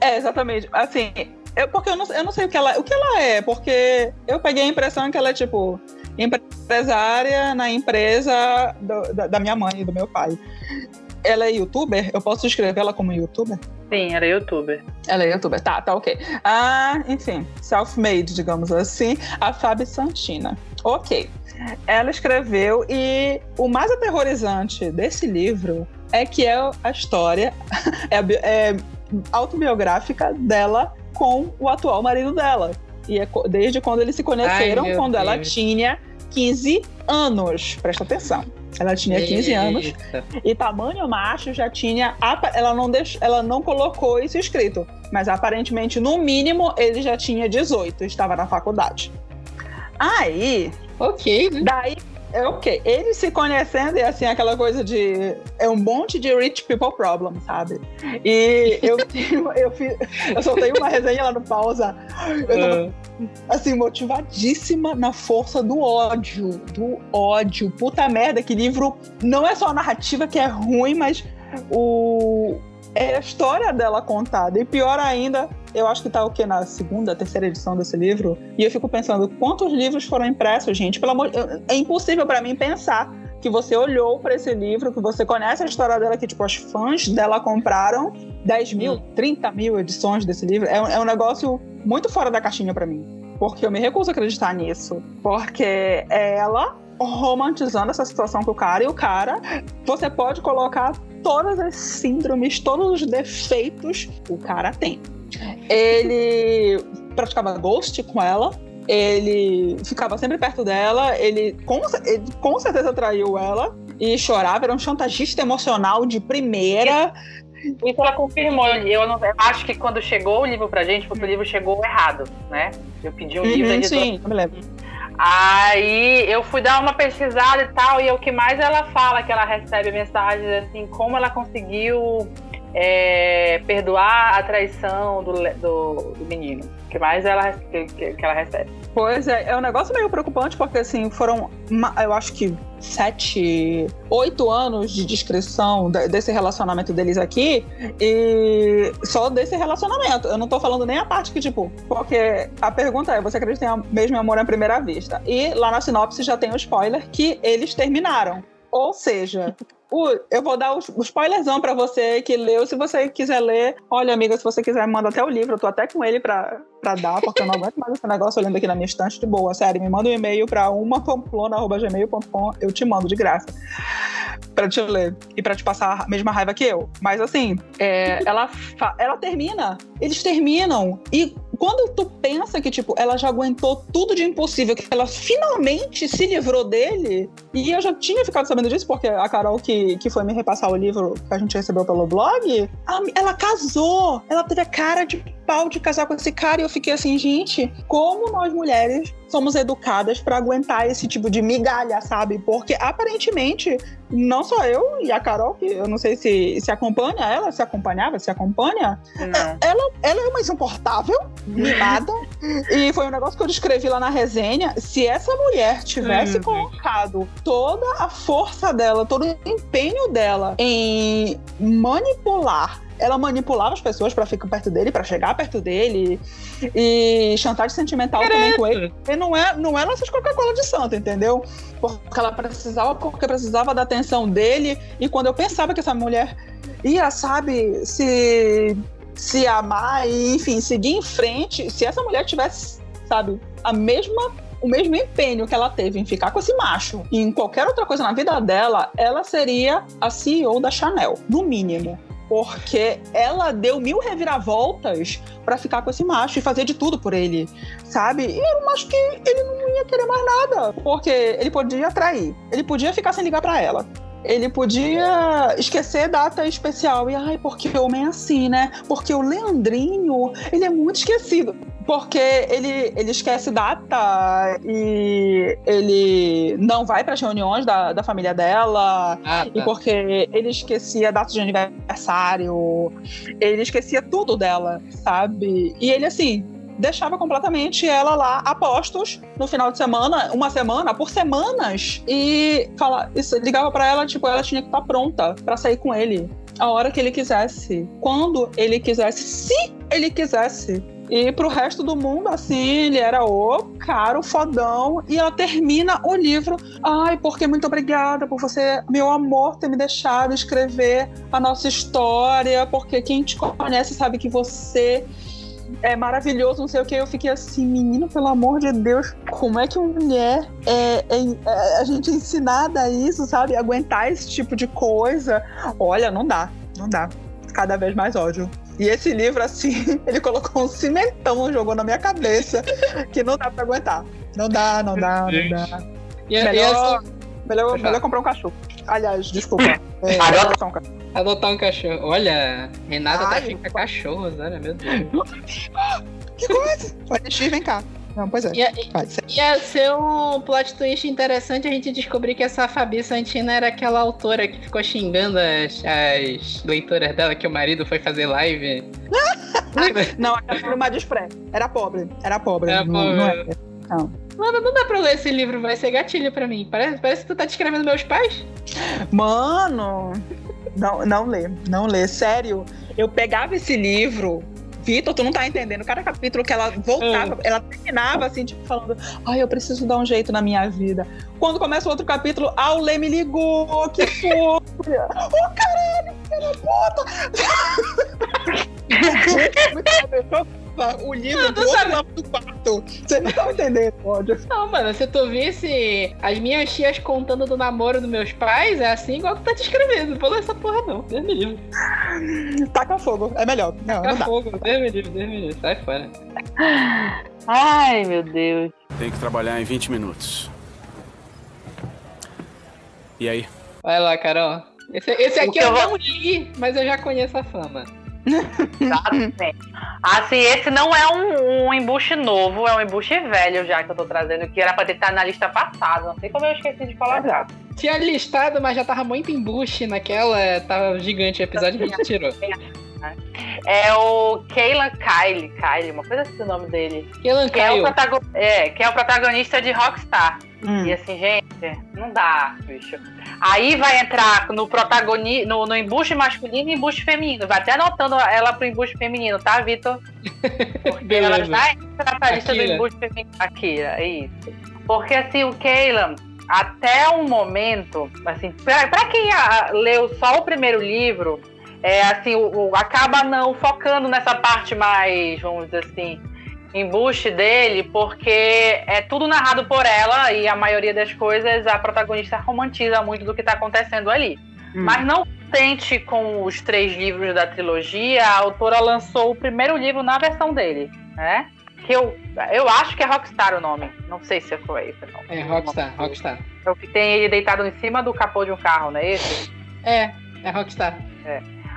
É, exatamente. Assim, eu, porque eu não, eu não sei o que, ela, o que ela é, porque eu peguei a impressão que ela é, tipo, empresária na empresa do- da, da minha mãe e do meu pai. Ela é youtuber? Eu posso descrever ela como youtuber? Sim, era youtuber. Ela é youtuber, tá, tá ok. Ah, enfim, self-made, digamos assim, a Fabi Santina. Ok. Ela escreveu e o mais aterrorizante desse livro é que é a história é, é autobiográfica dela com o atual marido dela. E é desde quando eles se conheceram, Ai, quando ela Deus. tinha 15 anos. Presta atenção. Ela tinha 15 anos Eita. e tamanho macho já tinha. Ela não, deix, ela não colocou isso escrito, mas aparentemente, no mínimo, ele já tinha 18, estava na faculdade. Aí, Ok, né? daí. É ok. Eles se conhecendo e assim, aquela coisa de. É um monte de rich people problem, sabe? E eu, tenho- eu, fiz, eu soltei uma resenha lá no pausa. Eu tava Ah, assim, motivadíssima na força do ódio. Do ódio. Puta merda, que livro não é só a narrativa que é ruim, mas o. É a história dela contada. E pior ainda, eu acho que tá o quê? Na segunda, terceira edição desse livro. E eu fico pensando, quantos livros foram impressos, gente? Pelo amor É impossível pra mim pensar que você olhou pra esse livro, que você conhece a história dela, que tipo, os fãs dela compraram 10 mil, Hum. 30 mil edições desse livro. É, um- é um negócio muito fora da caixinha pra mim. Porque eu me recuso a acreditar nisso. Porque é ela romantizando essa situação com o cara, e o cara, você pode colocar todas as síndromes, todos os defeitos que o cara tem. Ele praticava ghost com ela, ele ficava sempre perto dela, ele com, ele com certeza traiu ela e chorava, era um chantagista emocional de primeira. Isso ela confirmou. Eu, não, eu acho que quando chegou o livro pra gente, porque o livro chegou errado, né? Eu pedi um livro. Uhum, sim, eu me lembro. Aí eu fui dar uma pesquisada e tal, e o que mais ela fala que ela recebe mensagens assim, como ela conseguiu é, perdoar a traição do, do, do menino. Que mais ela, que, que ela recebe. Pois é, é um negócio meio preocupante, porque assim, foram, eu acho que sete, oito anos de descrição desse relacionamento deles aqui, e só desse relacionamento. Eu não tô falando nem a parte que, tipo, porque a pergunta é: você acredita em mesmo amor à primeira vista? E lá na sinopse já tem o spoiler que eles terminaram. Ou seja, o, eu vou dar o, o spoilerzão pra você que leu. Se você quiser ler, olha, amiga, se você quiser, manda até o livro. Eu tô até com ele pra, pra dar, porque eu não aguento mais esse negócio olhando aqui na minha estante de boa. Sério, me manda um e-mail pra umapamplona.gmail.com, eu te mando de graça. Pra te ler e pra te passar a mesma raiva que eu. Mas assim, é, ela, ela termina. Eles terminam. E quando tu pensa que, tipo, ela já aguentou tudo de impossível, que ela finalmente se livrou dele, e eu já tinha ficado sabendo disso, porque a Carol, que, que foi me repassar o livro que a gente recebeu pelo blog, ela, ela casou! Ela teve a cara de pau de casar com esse cara, e eu fiquei assim, gente, como nós mulheres somos educadas para aguentar esse tipo de migalha, sabe? Porque aparentemente, não só eu e a Carol, que eu não sei se se acompanha ela, se acompanhava, se acompanha, ela, ela é uma insuportável, mimada, e foi um negócio que eu descrevi lá na resenha. Se essa mulher tivesse hum. colocado toda a força dela, todo o empenho dela em manipular ela manipulava as pessoas para ficar perto dele, para chegar perto dele. E chantagem sentimental também com ele. E não é, não é nossas Coca-Cola de santo, entendeu? Porque ela precisava, porque precisava da atenção dele. E quando eu pensava que essa mulher ia, sabe, se, se amar e, enfim, seguir em frente, se essa mulher tivesse, sabe, a mesma o mesmo empenho que ela teve em ficar com esse macho e em qualquer outra coisa na vida dela, ela seria a CEO da Chanel, no mínimo porque ela deu mil reviravoltas para ficar com esse macho e fazer de tudo por ele, sabe? E era um macho que ele não ia querer mais nada, porque ele podia trair, ele podia ficar sem ligar para ela. Ele podia esquecer data especial. E, ai, porque o homem é assim, né? Porque o Leandrinho, ele é muito esquecido. Porque ele, ele esquece data e ele não vai para as reuniões da, da família dela. Ah, tá. E porque ele esquecia data de aniversário. Ele esquecia tudo dela, sabe? E ele, assim, deixava completamente ela lá a postos no final de semana, uma semana, por semanas, e fala, isso, ligava para ela, tipo, ela tinha que estar tá pronta para sair com ele a hora que ele quisesse, quando ele quisesse, se ele quisesse. E pro resto do mundo, assim, ele era o caro, fodão. E ela termina o livro. Ai, porque muito obrigada por você, meu amor, ter me deixado escrever a nossa história. Porque quem te conhece sabe que você é maravilhoso, não sei o que. Eu fiquei assim, menino, pelo amor de Deus, como é que uma mulher é, é, é, a gente é ensinada a isso, sabe? Aguentar esse tipo de coisa. Olha, não dá, não dá. Cada vez mais ódio. E esse livro, assim, ele colocou um cimentão, jogou na minha cabeça, que não dá pra aguentar. Não dá, não dá, não dá. E, melhor, e assim, melhor, melhor comprar um cachorro. Aliás, desculpa. É, adotar um cachorro. Adotar um cachorro. Olha, Renata Ai, tá fica cachorros, olha, meu Deus. que coisa! Pode X, vem cá. Não, pois é. Ia, ia ser um plot twist interessante a gente descobrir que essa Fabi Santina era aquela autora que ficou xingando as, as leitoras dela que o marido foi fazer live. não, aquela uma despré. Era pobre. Era pobre. Era não, pobre. Não, é. não. Mano, não dá pra ler esse livro, vai ser gatilho pra mim. Parece, parece que tu tá descrevendo meus pais. Mano, não, não lê, não lê. Sério, eu pegava esse livro Vitor, tu não tá entendendo. Cada capítulo que ela voltava, hum. ela terminava assim, tipo, falando: Ai, eu preciso dar um jeito na minha vida. Quando começa o outro capítulo, a Lê me ligou, que fofo! Ô, oh, caralho, filha puta! o livro não, do outro lado do quarto. Você não tá entendendo, ódio. Não, mano, se tu visse as minhas tias contando do namoro dos meus pais, é assim igual tu tá te escrevendo. Não vou essa porra, não. Deus me livre. Taca fogo, é melhor. Não, Taca não fogo, Deus me livre, Deus me livre. Sai fora. Ai, meu Deus. Tem que trabalhar em 20 minutos. E aí? Vai lá, Carol. Esse, esse aqui que eu eu não li, mas eu já conheço a fama. Assim, esse não é um, um embuste novo, é um embuste velho já que eu tô trazendo, que era pra ter estado na lista passada. Não sei como eu esqueci de colocar. Tinha listado, mas já tava muito embuste naquela. Tava gigante o episódio que a gente tirou. É o Kayla Kylie, Kylie, uma coisa assim o nome dele. Kelan Que é, o Kyle. é, que é o protagonista de Rockstar. Hum. E assim, gente, não dá, bicho. Aí vai entrar no protagoni no, no embuste masculino e embuste feminino. Vai até anotando ela pro embuste feminino, tá, Vitor? Porque ela já entra pra lista do embuste feminino. Akira, é isso. Porque assim, o Kaylan, até um momento, assim, pra, pra quem ah, leu só o primeiro livro, é assim, o, o- acaba não focando nessa parte mais, vamos dizer assim, embuste dele, porque é tudo narrado por ela e a maioria das coisas a protagonista romantiza muito do que tá acontecendo ali. Hum. Mas não contente com os três livros da trilogia, a autora lançou o primeiro livro na versão dele, né? Que eu, eu acho que é Rockstar o nome. Não sei se foi esse o nome. É, Rockstar, Rockstar. É o que tem ele deitado em cima do capô de um carro, não é esse? É, é Rockstar.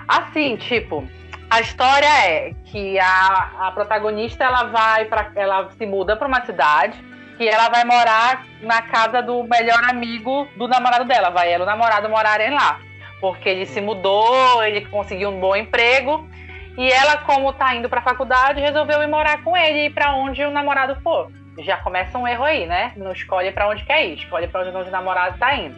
Assim, tipo, a história é que a, a protagonista ela vai para ela se muda para uma cidade e ela vai morar na casa do melhor amigo do namorado dela. Vai ela e o namorado morarem lá. Porque ele se mudou, ele conseguiu um bom emprego e ela, como tá indo para a faculdade, resolveu ir morar com ele e ir para onde o namorado for. Já começa um erro aí, né? Não escolhe para onde quer ir, escolhe para onde o namorado tá indo.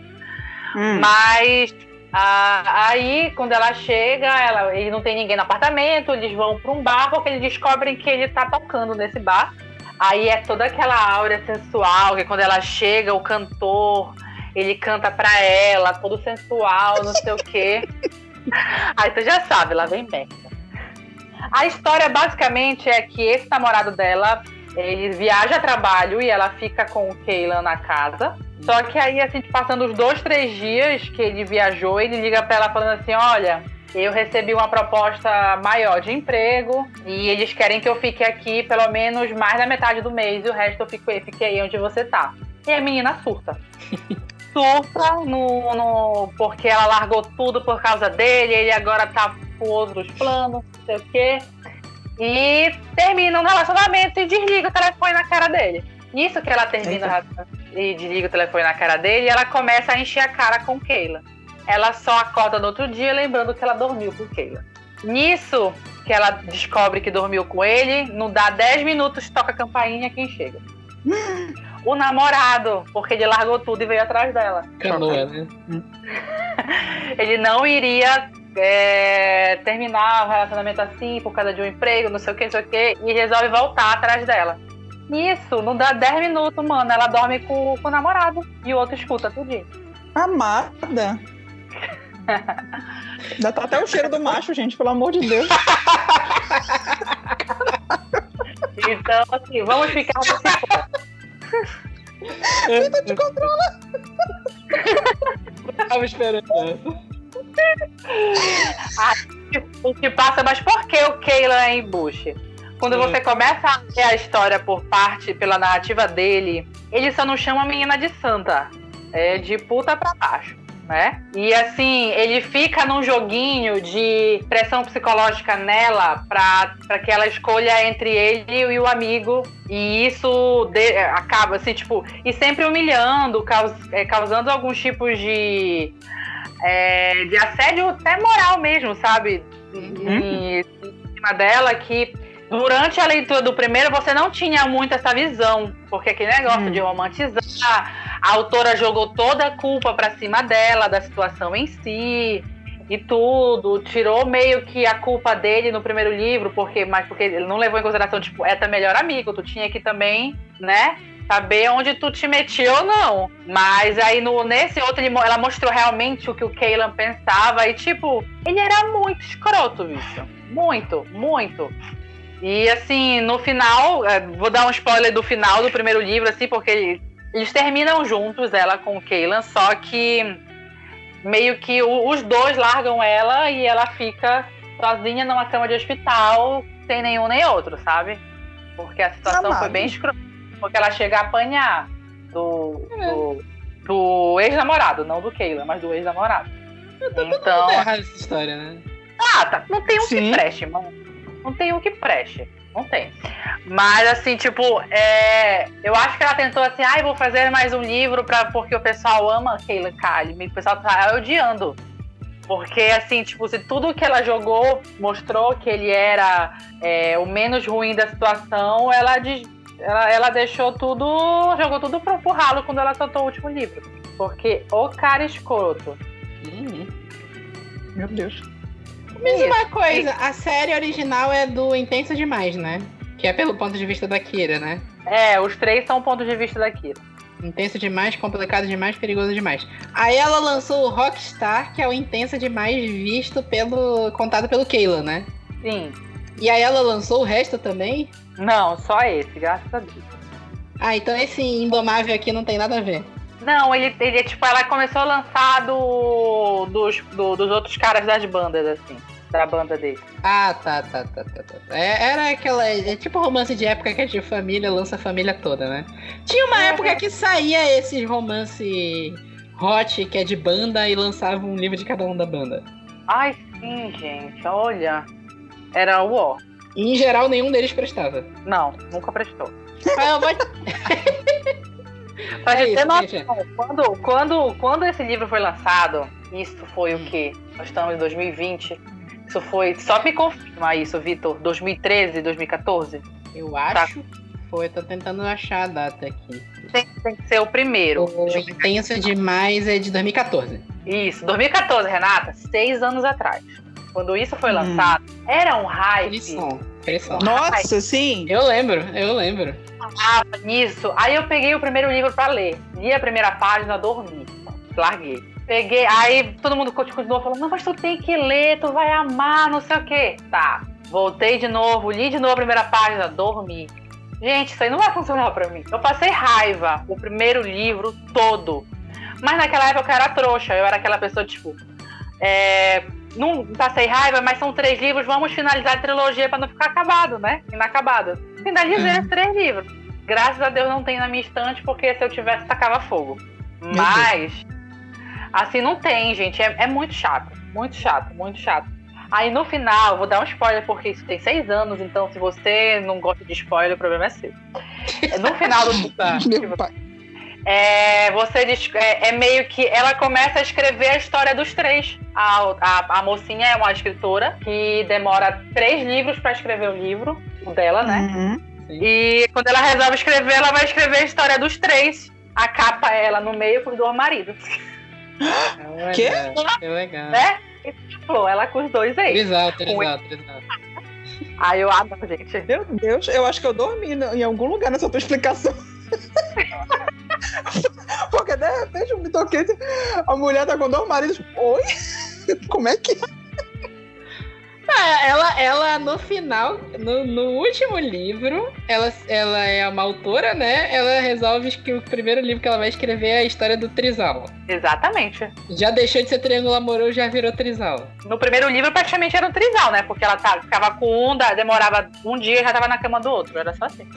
Hum. Mas ah, aí, quando ela chega, ela, ele não tem ninguém no apartamento, eles vão para um bar porque eles descobrem que ele tá tocando nesse bar. Aí é toda aquela áurea sensual, que quando ela chega, o cantor, ele canta pra ela, todo sensual, não sei o quê. Aí tu já sabe, lá vem merda. A história basicamente é que esse namorado dela, ele viaja a trabalho e ela fica com o Kaylan na casa. Só que aí, assim, passando os dois, três dias que ele viajou, ele liga pra ela falando assim: olha, eu recebi uma proposta maior de emprego e eles querem que eu fique aqui pelo menos mais da metade do mês e o resto eu fico, fiquei onde você tá. E a menina surta. surta no, no- porque ela largou tudo por causa dele, ele agora tá com outros planos, não sei o quê. E termina um relacionamento e desliga o telefone na cara dele. Isso que ela termina o relacionamento e desliga o telefone na cara dele, e ela começa a encher a cara com Keila. Ela só acorda no outro dia lembrando que ela dormiu com Keila. Nisso que ela descobre que dormiu com ele, não dá 10 minutos, toca a campainha quem chega. O namorado, porque ele largou tudo e veio atrás dela. Canoa, né? Ele não iria é, terminar o relacionamento assim por causa de um emprego, não sei o que, não sei o que, e resolve voltar atrás dela. Isso, não dá 10 minutos, mano. Ela dorme com, com o namorado e o outro escuta tudinho. Amada. Ainda tá até o cheiro do macho, gente, pelo amor de Deus. Então, assim, vamos ficar nesse ponto. Vida de controle. Tava esperando essa. O que passa, mas por que o Kayla é embuste? Quando você começa a ver a história por parte, pela narrativa dele, ele só não chama a menina de santa. É de puta pra baixo, né? E assim, ele fica num joguinho de pressão psicológica nela pra, pra que ela escolha entre ele e o amigo. E isso de- acaba, assim, tipo, e sempre humilhando, caus- é, causando alguns tipos de é, de assédio até moral mesmo, sabe? Em, em cima dela, que durante a leitura do primeiro você não tinha muito essa visão, porque aquele negócio Hum. de romantizar, a autora jogou toda a culpa pra cima dela, da situação em si. E tudo, tirou meio que a culpa dele no primeiro livro, porque, mas porque ele não levou em consideração, tipo, é teu melhor amigo, tu tinha que também, né, saber onde tu te metia ou não. Mas aí no, nesse outro, ela mostrou realmente o que o Kaylan pensava. E, tipo, ele era muito escroto, bicho. Muito, muito. E assim, no final, é, vou dar um spoiler do final do primeiro livro, assim, porque ele- eles terminam juntos, ela com o Kaylan, só que meio que os dois largam ela e ela fica sozinha numa cama de hospital, sem nenhum nem outro, sabe? Porque a situação Amado. foi bem escrota. Porque ela chega a apanhar do, do, do ex-namorado, não do Kayla, mas do ex-namorado. Então. É errado essa história, né? Ah, tá. Não tem um Sim. que preste, mano. Não tem um que preste. Não tem. Mas, assim, tipo, é... eu acho que ela tentou assim, ai, vou fazer mais um livro pra... porque o pessoal ama Keila Kali. O pessoal tá odiando. Porque, assim, tipo, se tudo que ela jogou mostrou que ele era é, o menos ruim da situação, ela, ela, ela deixou tudo. jogou tudo pro, pro ralo quando ela soltou o último livro. Porque o cara escroto. Meu Deus. Mas Isso. uma coisa, a série original é do Intenso Demais, né? Que é pelo ponto de vista da Kira, né? É, os três são pontos de vista daqui. Intenso demais, complicado demais, perigoso demais. Aí ela lançou o Rockstar, que é o intenso demais visto pelo. contado pelo Keila, né? Sim. E aí ela lançou o resto também? Não, só esse, graças a Deus. Ah, então esse Indomável aqui não tem nada a ver. Não, ele, ele tipo, ela começou a lançar do, dos, do- dos outros caras das bandas, assim. Da banda dele. Ah, tá, tá, tá, tá, tá. tá. É, era aquela. É tipo romance de época que é de família, lança a família toda, né? Tinha uma É. época que saía esses romance hot, que é de banda, e lançava um livro de cada um da banda. Ai, sim, gente, olha. Era o ó. E em geral nenhum deles prestava. Não, nunca prestou. Mas eu vou Pra É gente ter noção, quando, quando, quando esse livro foi lançado, isso foi o quê? Nós estamos em 2020. Isso foi. Só me confirma isso, Vitor. 2013, 2014? Eu acho. Foi, tô tentando achar a data aqui. Tem, tem que ser o primeiro. O Intenso Demais é de 2014. Isso, 2014, Renata, seis anos atrás. Quando isso foi Hum. lançado, era um hype Frição, frição. Nossa, sim. Eu lembro, eu lembro. tava nisso. Aí eu peguei o primeiro livro pra ler. Li a primeira página, dormi. Larguei. Peguei, aí todo mundo continuou falando, não, mas tu tem que ler, tu vai amar, não sei o quê. Tá, voltei de novo, li de novo a primeira página, dormi. Gente, isso aí não vai funcionar pra mim. Eu passei raiva o primeiro livro todo. Mas naquela época eu era trouxa, eu era aquela pessoa, tipo, é, não passei raiva, mas são três livros, vamos finalizar a trilogia pra não ficar acabado, né? Inacabado. Finalizei Uhum. os três livros. Graças a Deus não tem na minha estante, porque se eu tivesse, tacava fogo. Deus. Mas, assim, não tem, gente. É, é muito chato. Muito chato, muito chato. Aí no final, vou dar um spoiler, porque isso tem seis anos, então se você não gosta de spoiler, o problema é seu. No final do. Meu pai. É, você diz- é, é meio que ela começa a escrever a história dos três. A, a, a mocinha é uma escritora que demora três livros para escrever o livro, o dela, né? Uhum. E quando ela resolve escrever, ela vai escrever a história dos três. A capa é ela no meio com os dois maridos, É Quê? legal, Que legal. né? E tipo, ela com os dois aí. Trisal, trisal, trisal. Aí eu, ah, não, gente. Meu Deus, eu acho que eu dormi em algum lugar nessa tua explicação. Porque de repente eu me toquei. A mulher tá com dois maridos. Oi? Como é que. Ah, ela, ela, no final, no, no último livro, ela, ela é uma autora, né? Ela resolve que o primeiro livro que ela vai escrever é a história do Trisal. Exatamente. Já deixou de ser triângulo amoroso, já virou Trisal. No primeiro livro, praticamente era um trisal, né? Porque ela tá, ficava com um, da- demorava um dia e já tava na cama do outro. Era só assim.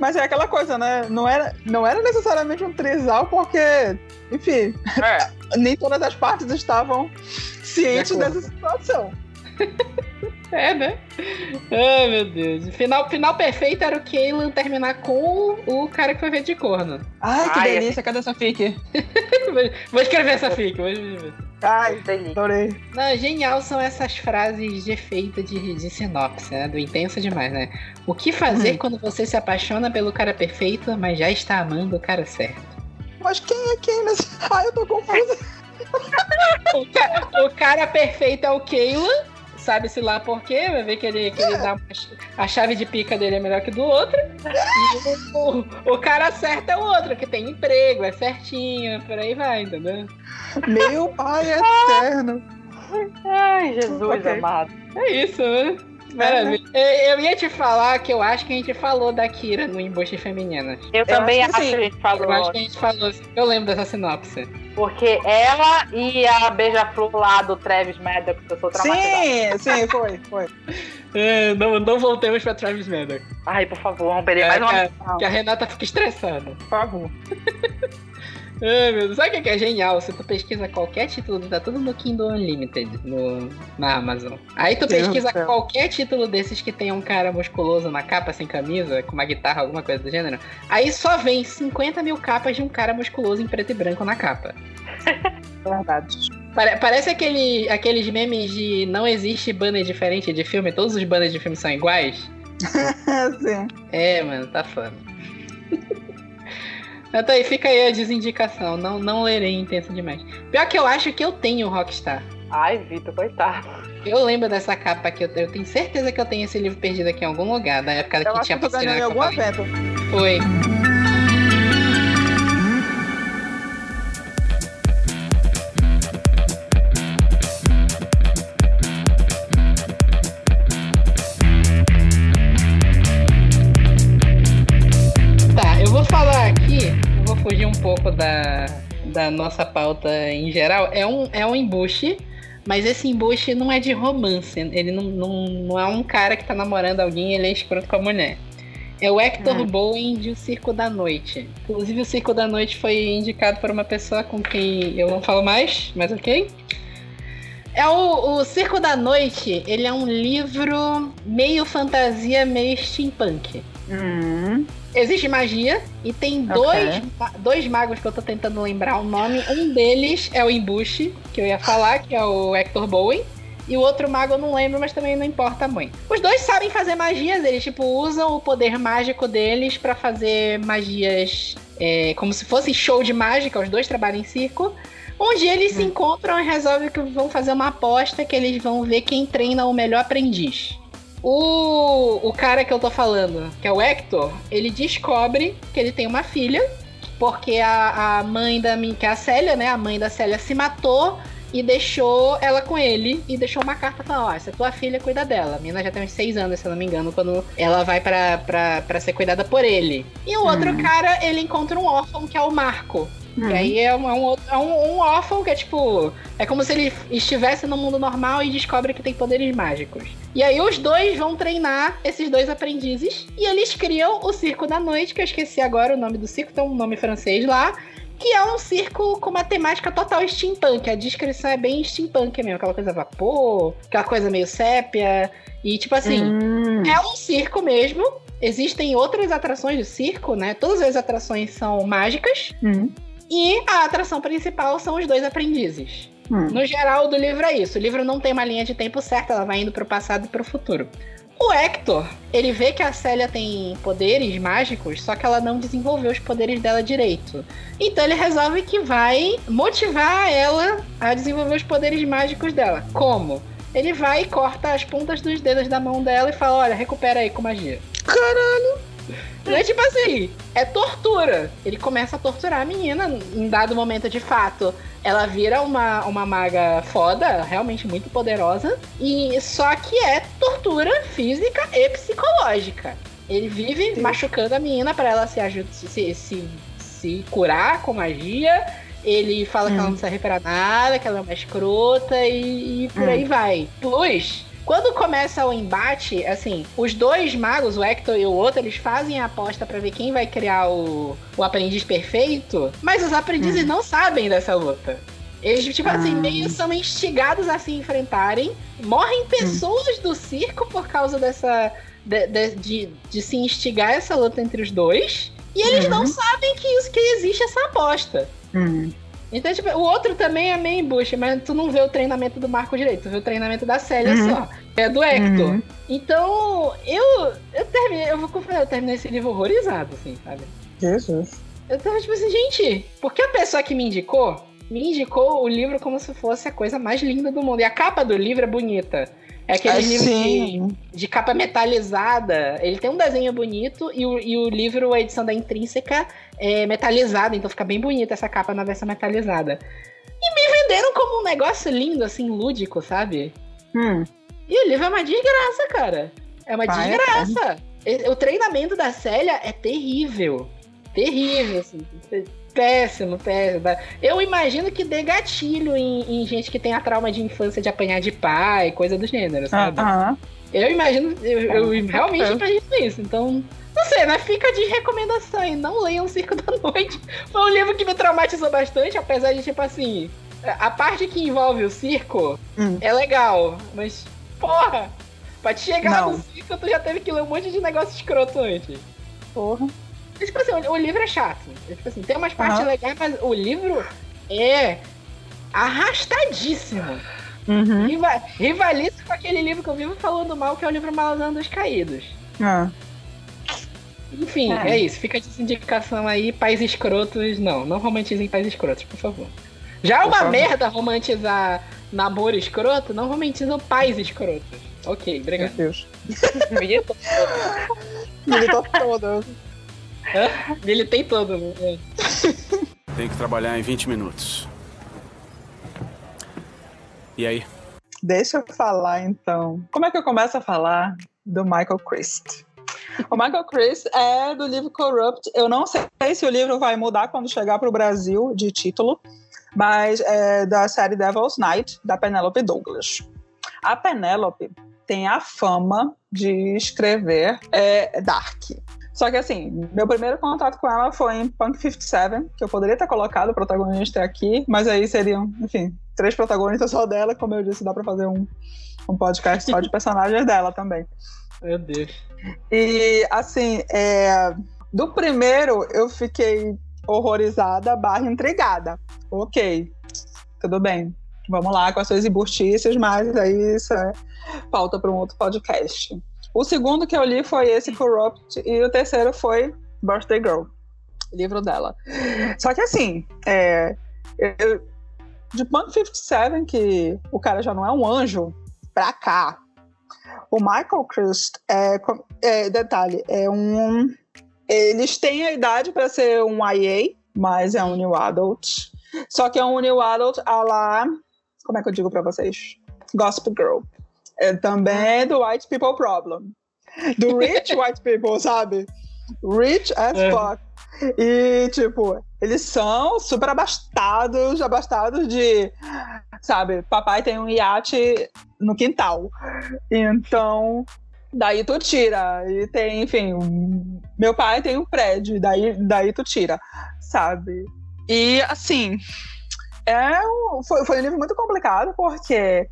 Mas é aquela coisa, né? Não era, não era necessariamente um trisal, porque, enfim, É. nem todas as partes estavam cientes De dessa situação. É, né? Ai, meu Deus. O final, final perfeito era o Kaylan terminar com o cara que foi feito de corno. Ai, que Ai, delícia, cadê essa fique? Vou- escrever essa fic. Vou escrever. Ai, Delícia. adorei. Não, genial são essas frases de efeito de, de sinopse, né? Do intenso demais, né? O que fazer Uhum. quando você se apaixona pelo cara perfeito, mas já está amando o cara certo? Mas quem é quem nesse. Ai, eu tô confusa. O, ca- o cara perfeito é o Kayla, sabe-se lá por quê, vai ver que ele, que ele dá uma a chave de pica dele é melhor que do outro. E o, o, cara certo é o outro, que tem emprego, é certinho, por aí vai, entendeu? Meu pai eterno. Ai, Jesus Ok. amado. É isso, né? Maravilha. Eu, eu ia te falar que eu acho que a gente falou da Kira no Embuste Feminina. Eu, também acho que acho que a gente falou. Eu acho que a gente falou, eu lembro dessa sinopse. Porque ela e a beija-flor lá do Travis Maddox, que eu sou traumatizada. Sim, sim, foi, foi. É, não, não voltemos pra Travis Maddox. Ai, por favor, vamos perder É, mais uma cara, missão. Que a Renata fica estressada. Por favor. Ai, meu Deus. Sabe o que que é genial? Se tu pesquisa qualquer título, tá tudo no Kindle Unlimited, no, na Amazon. Aí tu Deus pesquisa céu. qualquer título desses que tem um cara musculoso na capa, sem camisa, com uma guitarra, alguma coisa do gênero. Aí só vem 50 mil capas de um cara musculoso em preto e branco na capa. Verdade. Pare- parece aquele, aqueles memes de não existe banner diferente de filme, todos os banners de filme são iguais. Sim. É, mano, tá foda. Mas tá aí, fica aí a desindicação. Não, não lerei intenso demais. Pior que eu acho que eu tenho o Rockstar. Ai, Vitor, coitado. Eu lembro dessa capa aqui, eu, eu tenho certeza que eu tenho esse livro perdido aqui em algum lugar, da época Eu que tinha que tu ganhou em passado algum na Copa. evento. Foi. Da, da nossa pauta em geral. É um, é um embuste, mas esse embuste não é de romance. Ele não, não, não é um cara que tá namorando alguém e ele é escroto com a mulher. É o Hector Hum. Bowen de O Circo da Noite. Inclusive, O Circo da Noite foi indicado por uma pessoa com quem eu não falo mais, mas ok. É o, o Circo da Noite, ele é um livro meio fantasia, meio steampunk. Hum, Existe magia e tem Ok. dois, dois magos que eu tô tentando lembrar o nome. Um deles é o Embuste, que eu ia falar, que é o Hector Bowen. E o outro mago eu não lembro, mas também não importa muito. Os dois sabem fazer magias, eles tipo usam o poder mágico deles pra fazer magias é, como se fosse show de mágica. Os dois trabalham em circo. Dia eles se encontram e resolvem que vão fazer uma aposta que eles vão ver quem treina o melhor aprendiz. O, o cara que eu tô falando, que é o Hector, ele descobre que ele tem uma filha, porque a, a mãe da minha, que é a Célia, né? A mãe da Célia se matou e deixou ela com ele e deixou uma carta falando: Ó, essa é tua filha, cuida dela. A menina já tem uns seis anos, se eu não me engano, quando ela vai pra, pra, pra ser cuidada por ele. E o outro cara, ele encontra um órfão que é o Marco. Hum. E aí é um, é um, outro- é um, um órfão que é tipo. É como se ele estivesse no mundo normal e descobre que tem poderes mágicos. E aí os dois vão treinar esses dois aprendizes. E eles criam o Circo da Noite, que eu esqueci agora o nome do circo, tem um nome francês lá. Que é um circo com uma temática total steampunk. A descrição é bem steampunk mesmo. Aquela coisa vapor, aquela coisa meio sépia. E tipo assim. Hum. É um circo mesmo. Existem outras atrações do circo, né? Todas as atrações são mágicas. Hum. E a atração principal são os dois aprendizes. Hum. No geral, do livro é isso. O livro não tem uma linha de tempo certa, ela vai indo pro passado e pro futuro. O Hector, ele vê que a Célia tem poderes mágicos, só que ela não desenvolveu os poderes dela direito. Então ele resolve que vai motivar ela a desenvolver os poderes mágicos dela. Como? Ele vai e corta as pontas dos dedos da mão dela e fala: Olha, recupera aí com magia. Caralho. Não é tipo assim, é tortura. Ele começa a torturar a menina em dado momento de fato. Ela vira uma, uma maga foda, realmente muito poderosa. E só que é tortura física e psicológica. Ele vive machucando a menina pra ela se, aju- se, se, se curar com magia. Ele fala que ela não serve pra nada, que ela é uma escrota e, e por Hum. aí vai. Plus, quando começa o embate, assim, os dois magos, o Hector e o outro, eles fazem a aposta pra ver quem vai criar o, o aprendiz perfeito, mas os aprendizes não sabem dessa luta. Eles, tipo assim, Ah. meio são instigados a se enfrentarem. Morrem pessoas do circo por causa dessa. De, de, de, de se instigar essa luta entre os dois. E eles não sabem que, isso, que existe essa aposta. Hum. Então, tipo, o outro também é meio embuste, mas tu não vê o treinamento do Marco direito, tu vê o treinamento da Célia Uhum. só. É do Hector. Uhum. Então, eu, eu terminei, eu vou confessar, eu terminei esse livro horrorizado, assim, sabe? Jesus. Eu tava tipo assim, gente, porque a pessoa que me indicou, me indicou o livro como se fosse a coisa mais linda do mundo. E a capa do livro é bonita. É aquele Ah, livro de, de capa metalizada. Ele tem um desenho bonito e o, e o livro, a edição da intrínseca, é metalizada. Então fica bem bonita essa capa na versão metalizada. E me venderam como um negócio lindo, assim, lúdico, sabe? Hum. E o livro é uma desgraça, cara. É uma Vai, desgraça. E- O treinamento da Célia é terrível. Terrível, assim. Péssimo, péssimo. Eu imagino que dê gatilho em, em gente que tem a trauma de infância de apanhar de pai, coisa do gênero, sabe? Aham. Eu imagino, eu, eu realmente imagino isso. Então, não sei, né? Fica de recomendação aí. Não leiam Circo da Noite. Foi um livro que me traumatizou bastante, apesar de, tipo assim, a parte que envolve o circo Hum. é legal, mas, porra, pra te chegar Não. no circo, tu já teve que ler um monte de negócio escroto antes. Porra. Mas, tipo assim, o, o livro é chato. É, Tipo assim, tem umas partes Aham. legais, mas o livro é arrastadíssimo. Uhum. Riva, rivaliza com aquele livro que eu vivo falando mal, que é o livro Malandro dos Caídos. Ah. Enfim, É. é. isso. Fica essa indicação aí, pais escrotos. Não, não romantizem pais escrotos, por favor. Já é uma favor. merda romantizar namoro escroto, não romantizam pais escrotos. Ok, Meu obrigado. Deus. Milita. Militou toda. Ele tem todo, né? É. Tenho que trabalhar em 20 minutos. E aí? Deixa eu falar então. Como é que eu começo a falar do Michael Christ? O Michael Christ é do livro Corrupt. Eu não sei se o livro vai mudar quando chegar para o Brasil de título, mas é da série Devil's Night, da Penelope Douglas. A Penelope tem a fama de escrever é, dark. Só que assim, meu primeiro contato com ela foi em Punk 57, que eu poderia ter colocado o protagonista aqui, mas aí seriam, enfim, três protagonistas só dela, como eu disse, dá pra fazer um, um podcast só de personagens dela também. Meu Deus. E assim, é, do primeiro eu fiquei horrorizada barra intrigada. Ok, tudo bem. Vamos lá com as suas embustices, mas aí isso é pauta para um outro podcast. O segundo que eu li foi esse Corrupt e o terceiro foi Birthday Girl, livro dela. Só que assim, é, eu, de Punk 57, que o cara já não é um anjo, pra cá, o Michael Christ é, é, detalhe, é um. Eles têm a idade para ser um IA, mas é um New Adult. Só que é um New Adult a lá. Como é que eu digo para vocês? Gospel Girl. É também do White People Problem. Do Rich White People, sabe? Rich as É. fuck. E, tipo, eles são super abastados, abastados de. Sabe, papai tem um iate no quintal. Então, daí tu tira. E tem, enfim, um- meu pai tem um prédio, daí, daí tu tira, sabe? E assim, é foi, foi um livro muito complicado, porque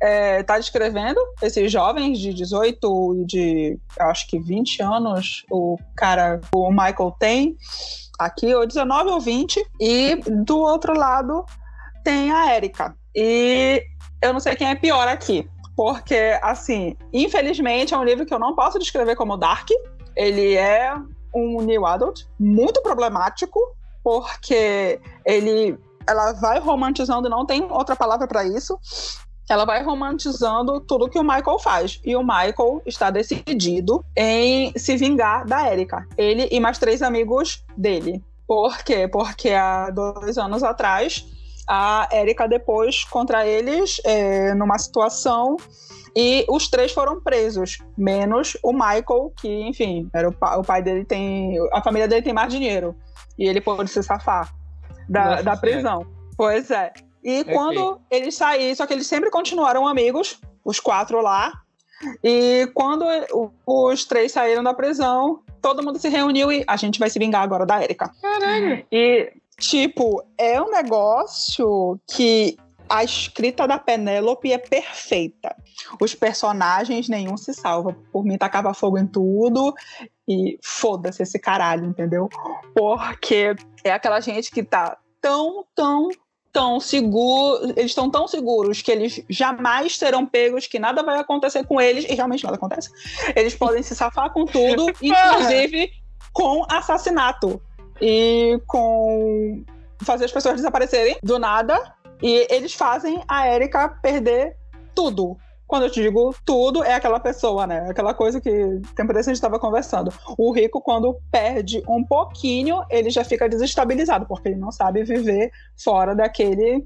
é, tá descrevendo esses jovens de 18 e de acho que 20 anos, o cara, o Michael tem aqui, ou 19 ou 20, e do outro lado tem a Erika. E eu não sei quem é pior aqui. Porque, assim, infelizmente é um livro que eu não posso descrever como dark. Ele é um new adult muito problemático, porque ele, ela vai romantizando, não tem outra palavra para isso. Ela vai romantizando tudo que o Michael faz. E o Michael está decidido em se vingar da Erika. Ele e mais três amigos dele. Por quê? Porque há dois anos atrás a Erika depois contra eles é, numa situação e os três foram presos, menos o Michael, que, enfim, era o, pa- o pai dele tem. A família dele tem mais dinheiro. E ele pôde se safar da, Nossa da prisão. Pois é. E quando eles saíram, só que eles sempre continuaram amigos, os quatro lá. E quando os três saíram da prisão, todo mundo se reuniu e a gente vai se vingar agora da Erika. Caralho. E, tipo, é um negócio que a escrita da Penélope é perfeita. Os personagens, nenhum se salva. Por mim, tacava fogo em tudo e foda-se esse caralho, entendeu? Porque é aquela gente que tá tão, tão, tão seguro. Eles estão tão seguros que eles jamais serão pegos, que nada vai acontecer com eles, e realmente nada acontece. Eles podem se safar com tudo, inclusive com assassinato e com fazer as pessoas desaparecerem do nada. E eles fazem a Erika perder tudo. Quando eu te digo tudo, é aquela pessoa, né? Aquela coisa que tempo desse a gente estava conversando. O rico, quando perde um pouquinho, ele já fica desestabilizado, porque ele não sabe viver fora daquele,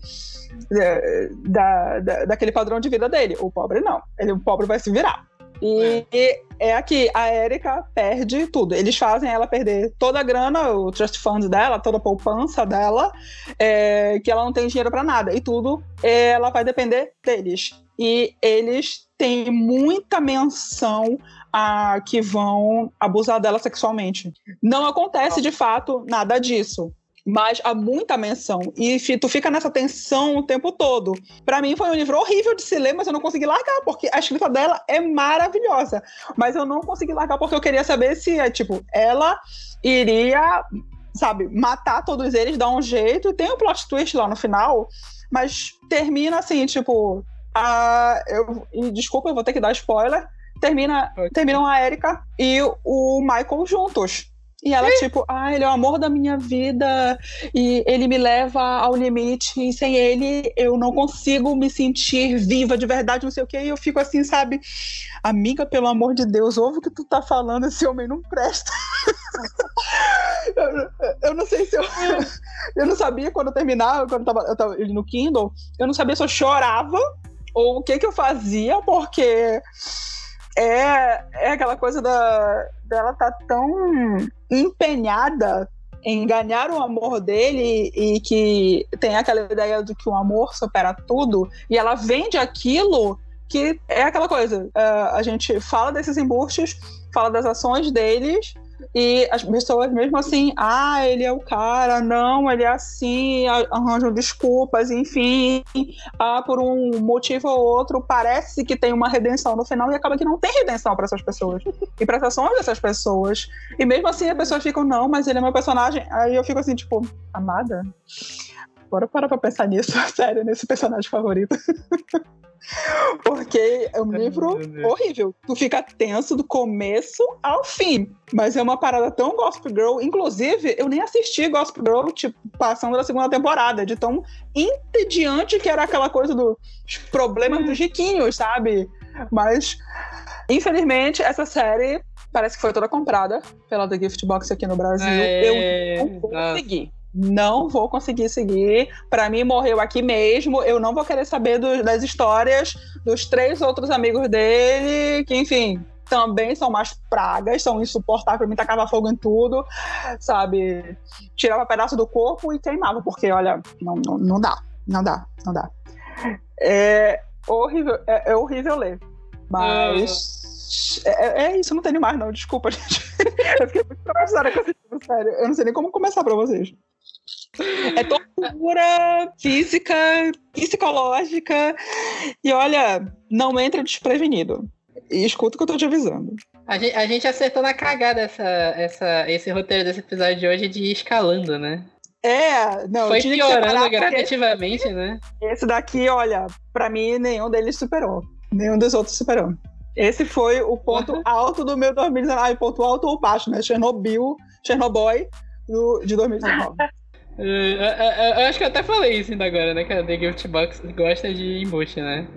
eh, da, da- daquele padrão de vida dele. O pobre não. Ele, o pobre vai se virar. E é aqui, a Erika perde tudo. Eles fazem ela perder toda a grana, o trust fund dela, toda a poupança dela, é, que ela não tem dinheiro para nada. E tudo é, ela vai depender deles. E eles tem muita menção a que vão abusar dela sexualmente. Não acontece de fato nada disso. Mas há muita menção. E tu fica nessa tensão o tempo todo. Para mim foi um livro horrível de se ler, mas eu não consegui largar, porque a escrita dela é maravilhosa. Mas eu não consegui largar porque eu queria saber se, é, tipo, ela iria, sabe, matar todos eles, dar um jeito. Tem um plot twist lá no final, mas termina assim, tipo, a, eu, e desculpa, eu vou ter que dar spoiler. Termina, okay. Terminam a Erika e o Michael juntos. E ela, tipo, ah, ele é o amor da minha vida e ele me leva ao limite e sem ele eu não consigo me sentir viva de verdade, não sei o quê. E eu fico assim, sabe? Amiga, pelo amor de Deus, ouve o que tu tá falando, esse homem não presta. eu, eu, não sei se eu. Eu não sabia quando eu terminava, quando eu tava, eu tava no Kindle, eu não sabia se eu chorava ou o que que eu fazia, porque é, é aquela coisa da, dela tá tão empenhada em ganhar o amor dele e que tem aquela ideia de que o amor supera tudo e ela vende aquilo que é aquela coisa uh, a gente fala desses embustes fala das ações deles e as pessoas, mesmo assim, ah, ele é o cara, não, ele é assim, arranjam desculpas, enfim, ah, por um motivo ou outro, parece que tem uma redenção no final e acaba que não tem redenção para essas pessoas e para as ações dessas pessoas. E mesmo assim, as pessoas ficam, não, mas ele é meu personagem. Aí eu fico assim, tipo, amada, bora parar pra pensar nisso, sério, nesse personagem favorito. Porque é um livro horrível. Tu fica tenso do começo ao fim. Mas é uma parada tão Gospel Girl. Inclusive, eu nem assisti Gospel Girl, tipo, passando da segunda temporada, de tão entediante que era aquela coisa dos problemas dos riquinhos, sabe? Mas, infelizmente, essa série parece que foi toda comprada pela The Gift Box aqui no Brasil. É... Eu não consegui não vou conseguir seguir. Para mim, morreu aqui mesmo. Eu não vou querer saber do, das histórias dos três outros amigos dele, que, enfim, também são mais pragas, são insuportáveis. Pra mim, tacava fogo em tudo, sabe? Tirava pedaço do corpo e queimava, porque, olha, não, não, não dá, não dá, não dá. É horrível, é, é horrível ler. Mas. É, é, isso, não tenho mais, não. Desculpa, gente. Eu fiquei muito traumatizada com esse livro, sério. Eu não sei nem como começar pra vocês. É tortura física, psicológica. E olha, não entra desprevenido. E escuta o que eu tô te avisando. A gente, a gente acertou na cagada essa, essa, esse roteiro desse episódio de hoje de ir escalando, né? É, não. Foi piorando gradativamente, né? Esse daqui, olha, pra mim nenhum deles superou. Nenhum dos outros superou. Esse foi o ponto alto do meu 2019. Ah, ponto alto ou baixo, né? Chernobyl, Chernobyl do, de 2019. Eu, eu, eu, acho que eu até falei isso ainda agora, né? Que a The Gift Box gosta de embuste, né?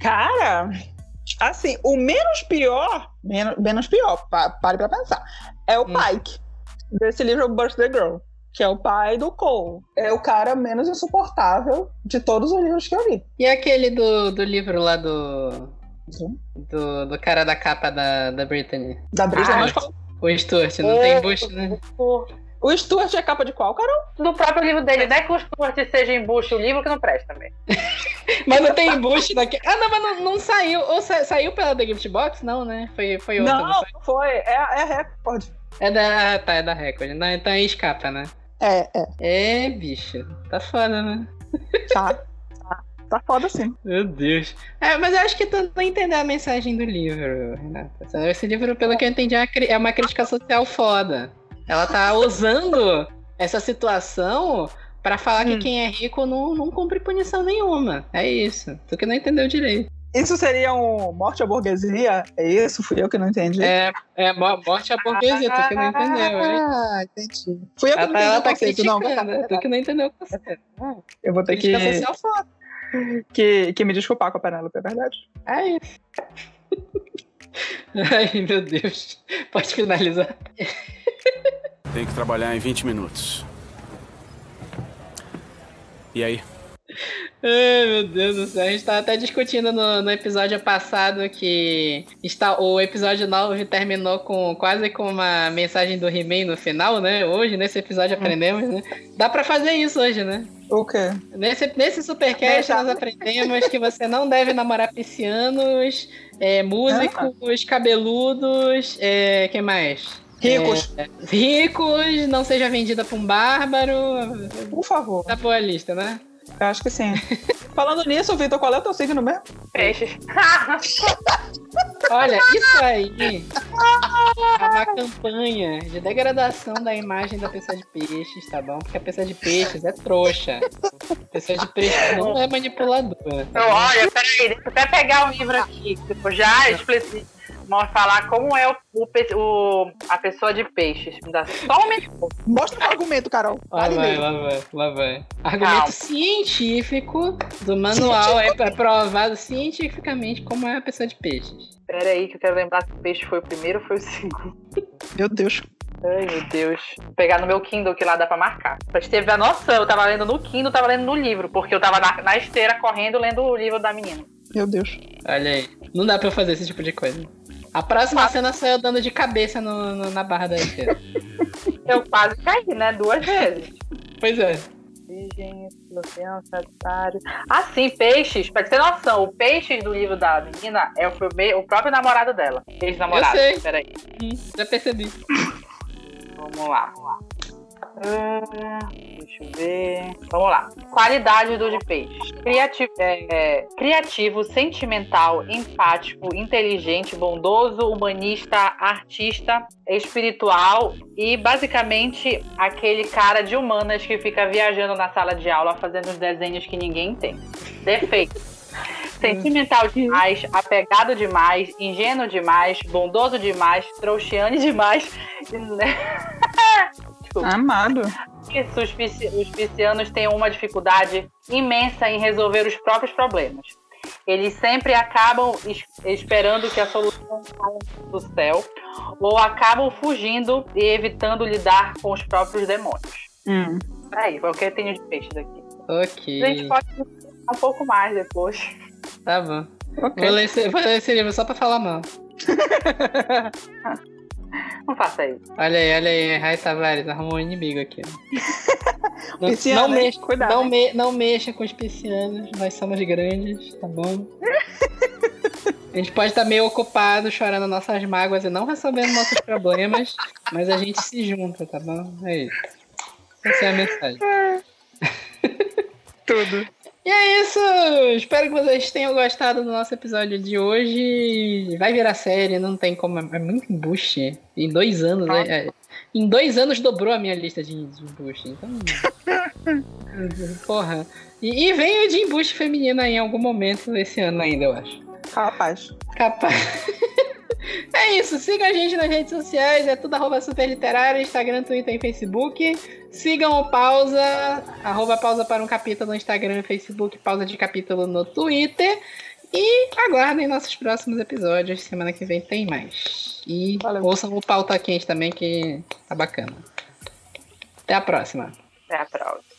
Cara, assim, o menos pior, menos, menos pior, pare pra pensar, é o hum. Pike, desse livro Birthday Girl, que é o pai do Cole. É o cara menos insuportável de todos os livros que eu li. E aquele do, do livro lá do. Do, do cara da capa da, da Brittany. Da Brittany, ah, O Stuart, não tem embuste, né? O Stuart é capa de qual, Carol? Do próprio livro dele. Não é que o Stuart seja embuste o livro que não presta também. mas não tem embuste daqui. Ah, não, mas não, não saiu. Ou sa saiu pela The Gift Box? Não, né? Foi, foi outra. Não, não foi. É, é a Record. É da. Tá, é da Record. Não, então é escapa, né? É, é. É, bicho. Tá foda, né? Tá. tá. Tá foda sim. Meu Deus. É, mas eu acho que tu não entendeu a mensagem do livro, Renata. Esse livro, pelo que eu entendi, é, é uma crítica social foda. Ela tá usando essa situação para falar hum. que quem é rico não, não cumpre punição nenhuma. É isso. Tu que não entendeu direito. Isso seria um morte à burguesia? É isso? Fui eu que não entendi. É, é morte à burguesia, tu que não entendeu. Ah, entendi. Fui eu que não entendi. Ela tá criticando, tu que não entendeu o conceito. Eu vou ter que... Que, que me desculpar com a Penélope, é verdade? É isso. Ai, meu Deus. Pode finalizar. Tem que trabalhar em 20 minutos. E aí? Ai, meu Deus do céu. A gente tava até discutindo no, no episódio passado que está, o episódio 9 terminou com quase com uma mensagem do He-Man no final, né? Hoje, nesse episódio, aprendemos, né? Dá pra fazer isso hoje, né? O quê? Nesse, nesse Supercast, nós aprendemos que você não deve namorar piscianos, é, músicos, cabeludos, é, que mais? Ricos. É, ricos, não seja vendida pra um bárbaro. Por favor. Tá boa a lista, né? Eu acho que sim. Falando nisso, Vitor, qual é o teu signo mesmo? Peixes. Olha, isso aí é uma campanha de degradação da imagem da pessoa de peixes, tá bom? Porque a pessoa de peixes é trouxa. A pessoa de peixes não é manipuladora. Então, olha, peraí, deixa eu até pegar um livro aqui. Tipo, já expliquei falar como é o, o, o, a pessoa de peixes. Me dá só um minuto. Mostra o argumento, Carol. Lá vai, lá vai, lá vai. Argumento Calma. científico do manual é provado cientificamente como é a pessoa de peixes. Pera aí que eu quero lembrar se o peixe foi o primeiro ou foi o segundo. Meu Deus. Ai, meu Deus. Vou pegar no meu Kindle que lá dá pra marcar. Pra gente ter a noção, eu tava lendo no Kindle, tava lendo no livro, porque eu tava na, na esteira correndo lendo o livro da menina. Meu Deus. Olha aí. Não dá pra eu fazer esse tipo de coisa. A próxima cena saiu dando de cabeça no, no, na barra da esteira. eu quase caí, né? Duas vezes. Pois é. Virgem, Escorpião, Sagitário. Ah, sim, peixes. Pra ter noção, o peixes do livro da menina é o, o próprio namorado dela. Ex-namorado. Eu sei. Peraí. Hum, já percebi. Vamos lá. Vamos lá. Uh, deixa eu ver. Vamos lá. Qualidade do de peixe. Criativo, é, criativo, sentimental, empático, inteligente, bondoso, humanista, artista, espiritual e basicamente aquele cara de humanas que fica viajando na sala de aula fazendo os desenhos que ninguém tem. Defeito. Sentimental demais, apegado demais, ingênuo demais, bondoso demais, trouxiane demais. Amado. Isso, os, os piscianos têm uma dificuldade imensa em resolver os próprios problemas. Eles sempre acabam es esperando que a solução caia do céu ou acabam fugindo e evitando lidar com os próprios demônios. Hum. Aí, foi o que eu tenho de peixes aqui. Ok. A gente pode um pouco mais depois. Tá bom. Okay. Vou, ler esse, vou ler esse livro só pra falar mal. Não faça isso. Olha aí, olha aí, Rai Tavares arrumou um inimigo aqui. não, não, mexa, cuidado, não, me, não mexa com os piscianos, nós somos grandes, tá bom? A gente pode estar meio ocupado, chorando nossas mágoas e não resolvendo nossos problemas, mas a gente se junta, tá bom? É isso. Essa é a mensagem. Tudo. E é isso! Espero que vocês tenham gostado do nosso episódio de hoje. Vai virar série, não tem como. É muito embuste. Em dois anos, né? É, em dois anos dobrou a minha lista de, embuste. Então. porra. E, e veio de embuste feminino em algum momento esse ano ainda, eu acho. Capaz. Capaz. É isso, siga a gente nas redes sociais, é tudo arroba superliterário, Instagram, Twitter e Facebook. Sigam o Pausa, arroba pausa para um capítulo no Instagram e Facebook, pausa de capítulo no Twitter. E aguardem nossos próximos episódios, semana que vem tem mais. E Valeu. ouçam o Pauta Quente também, que tá bacana. Até a próxima. Até a próxima.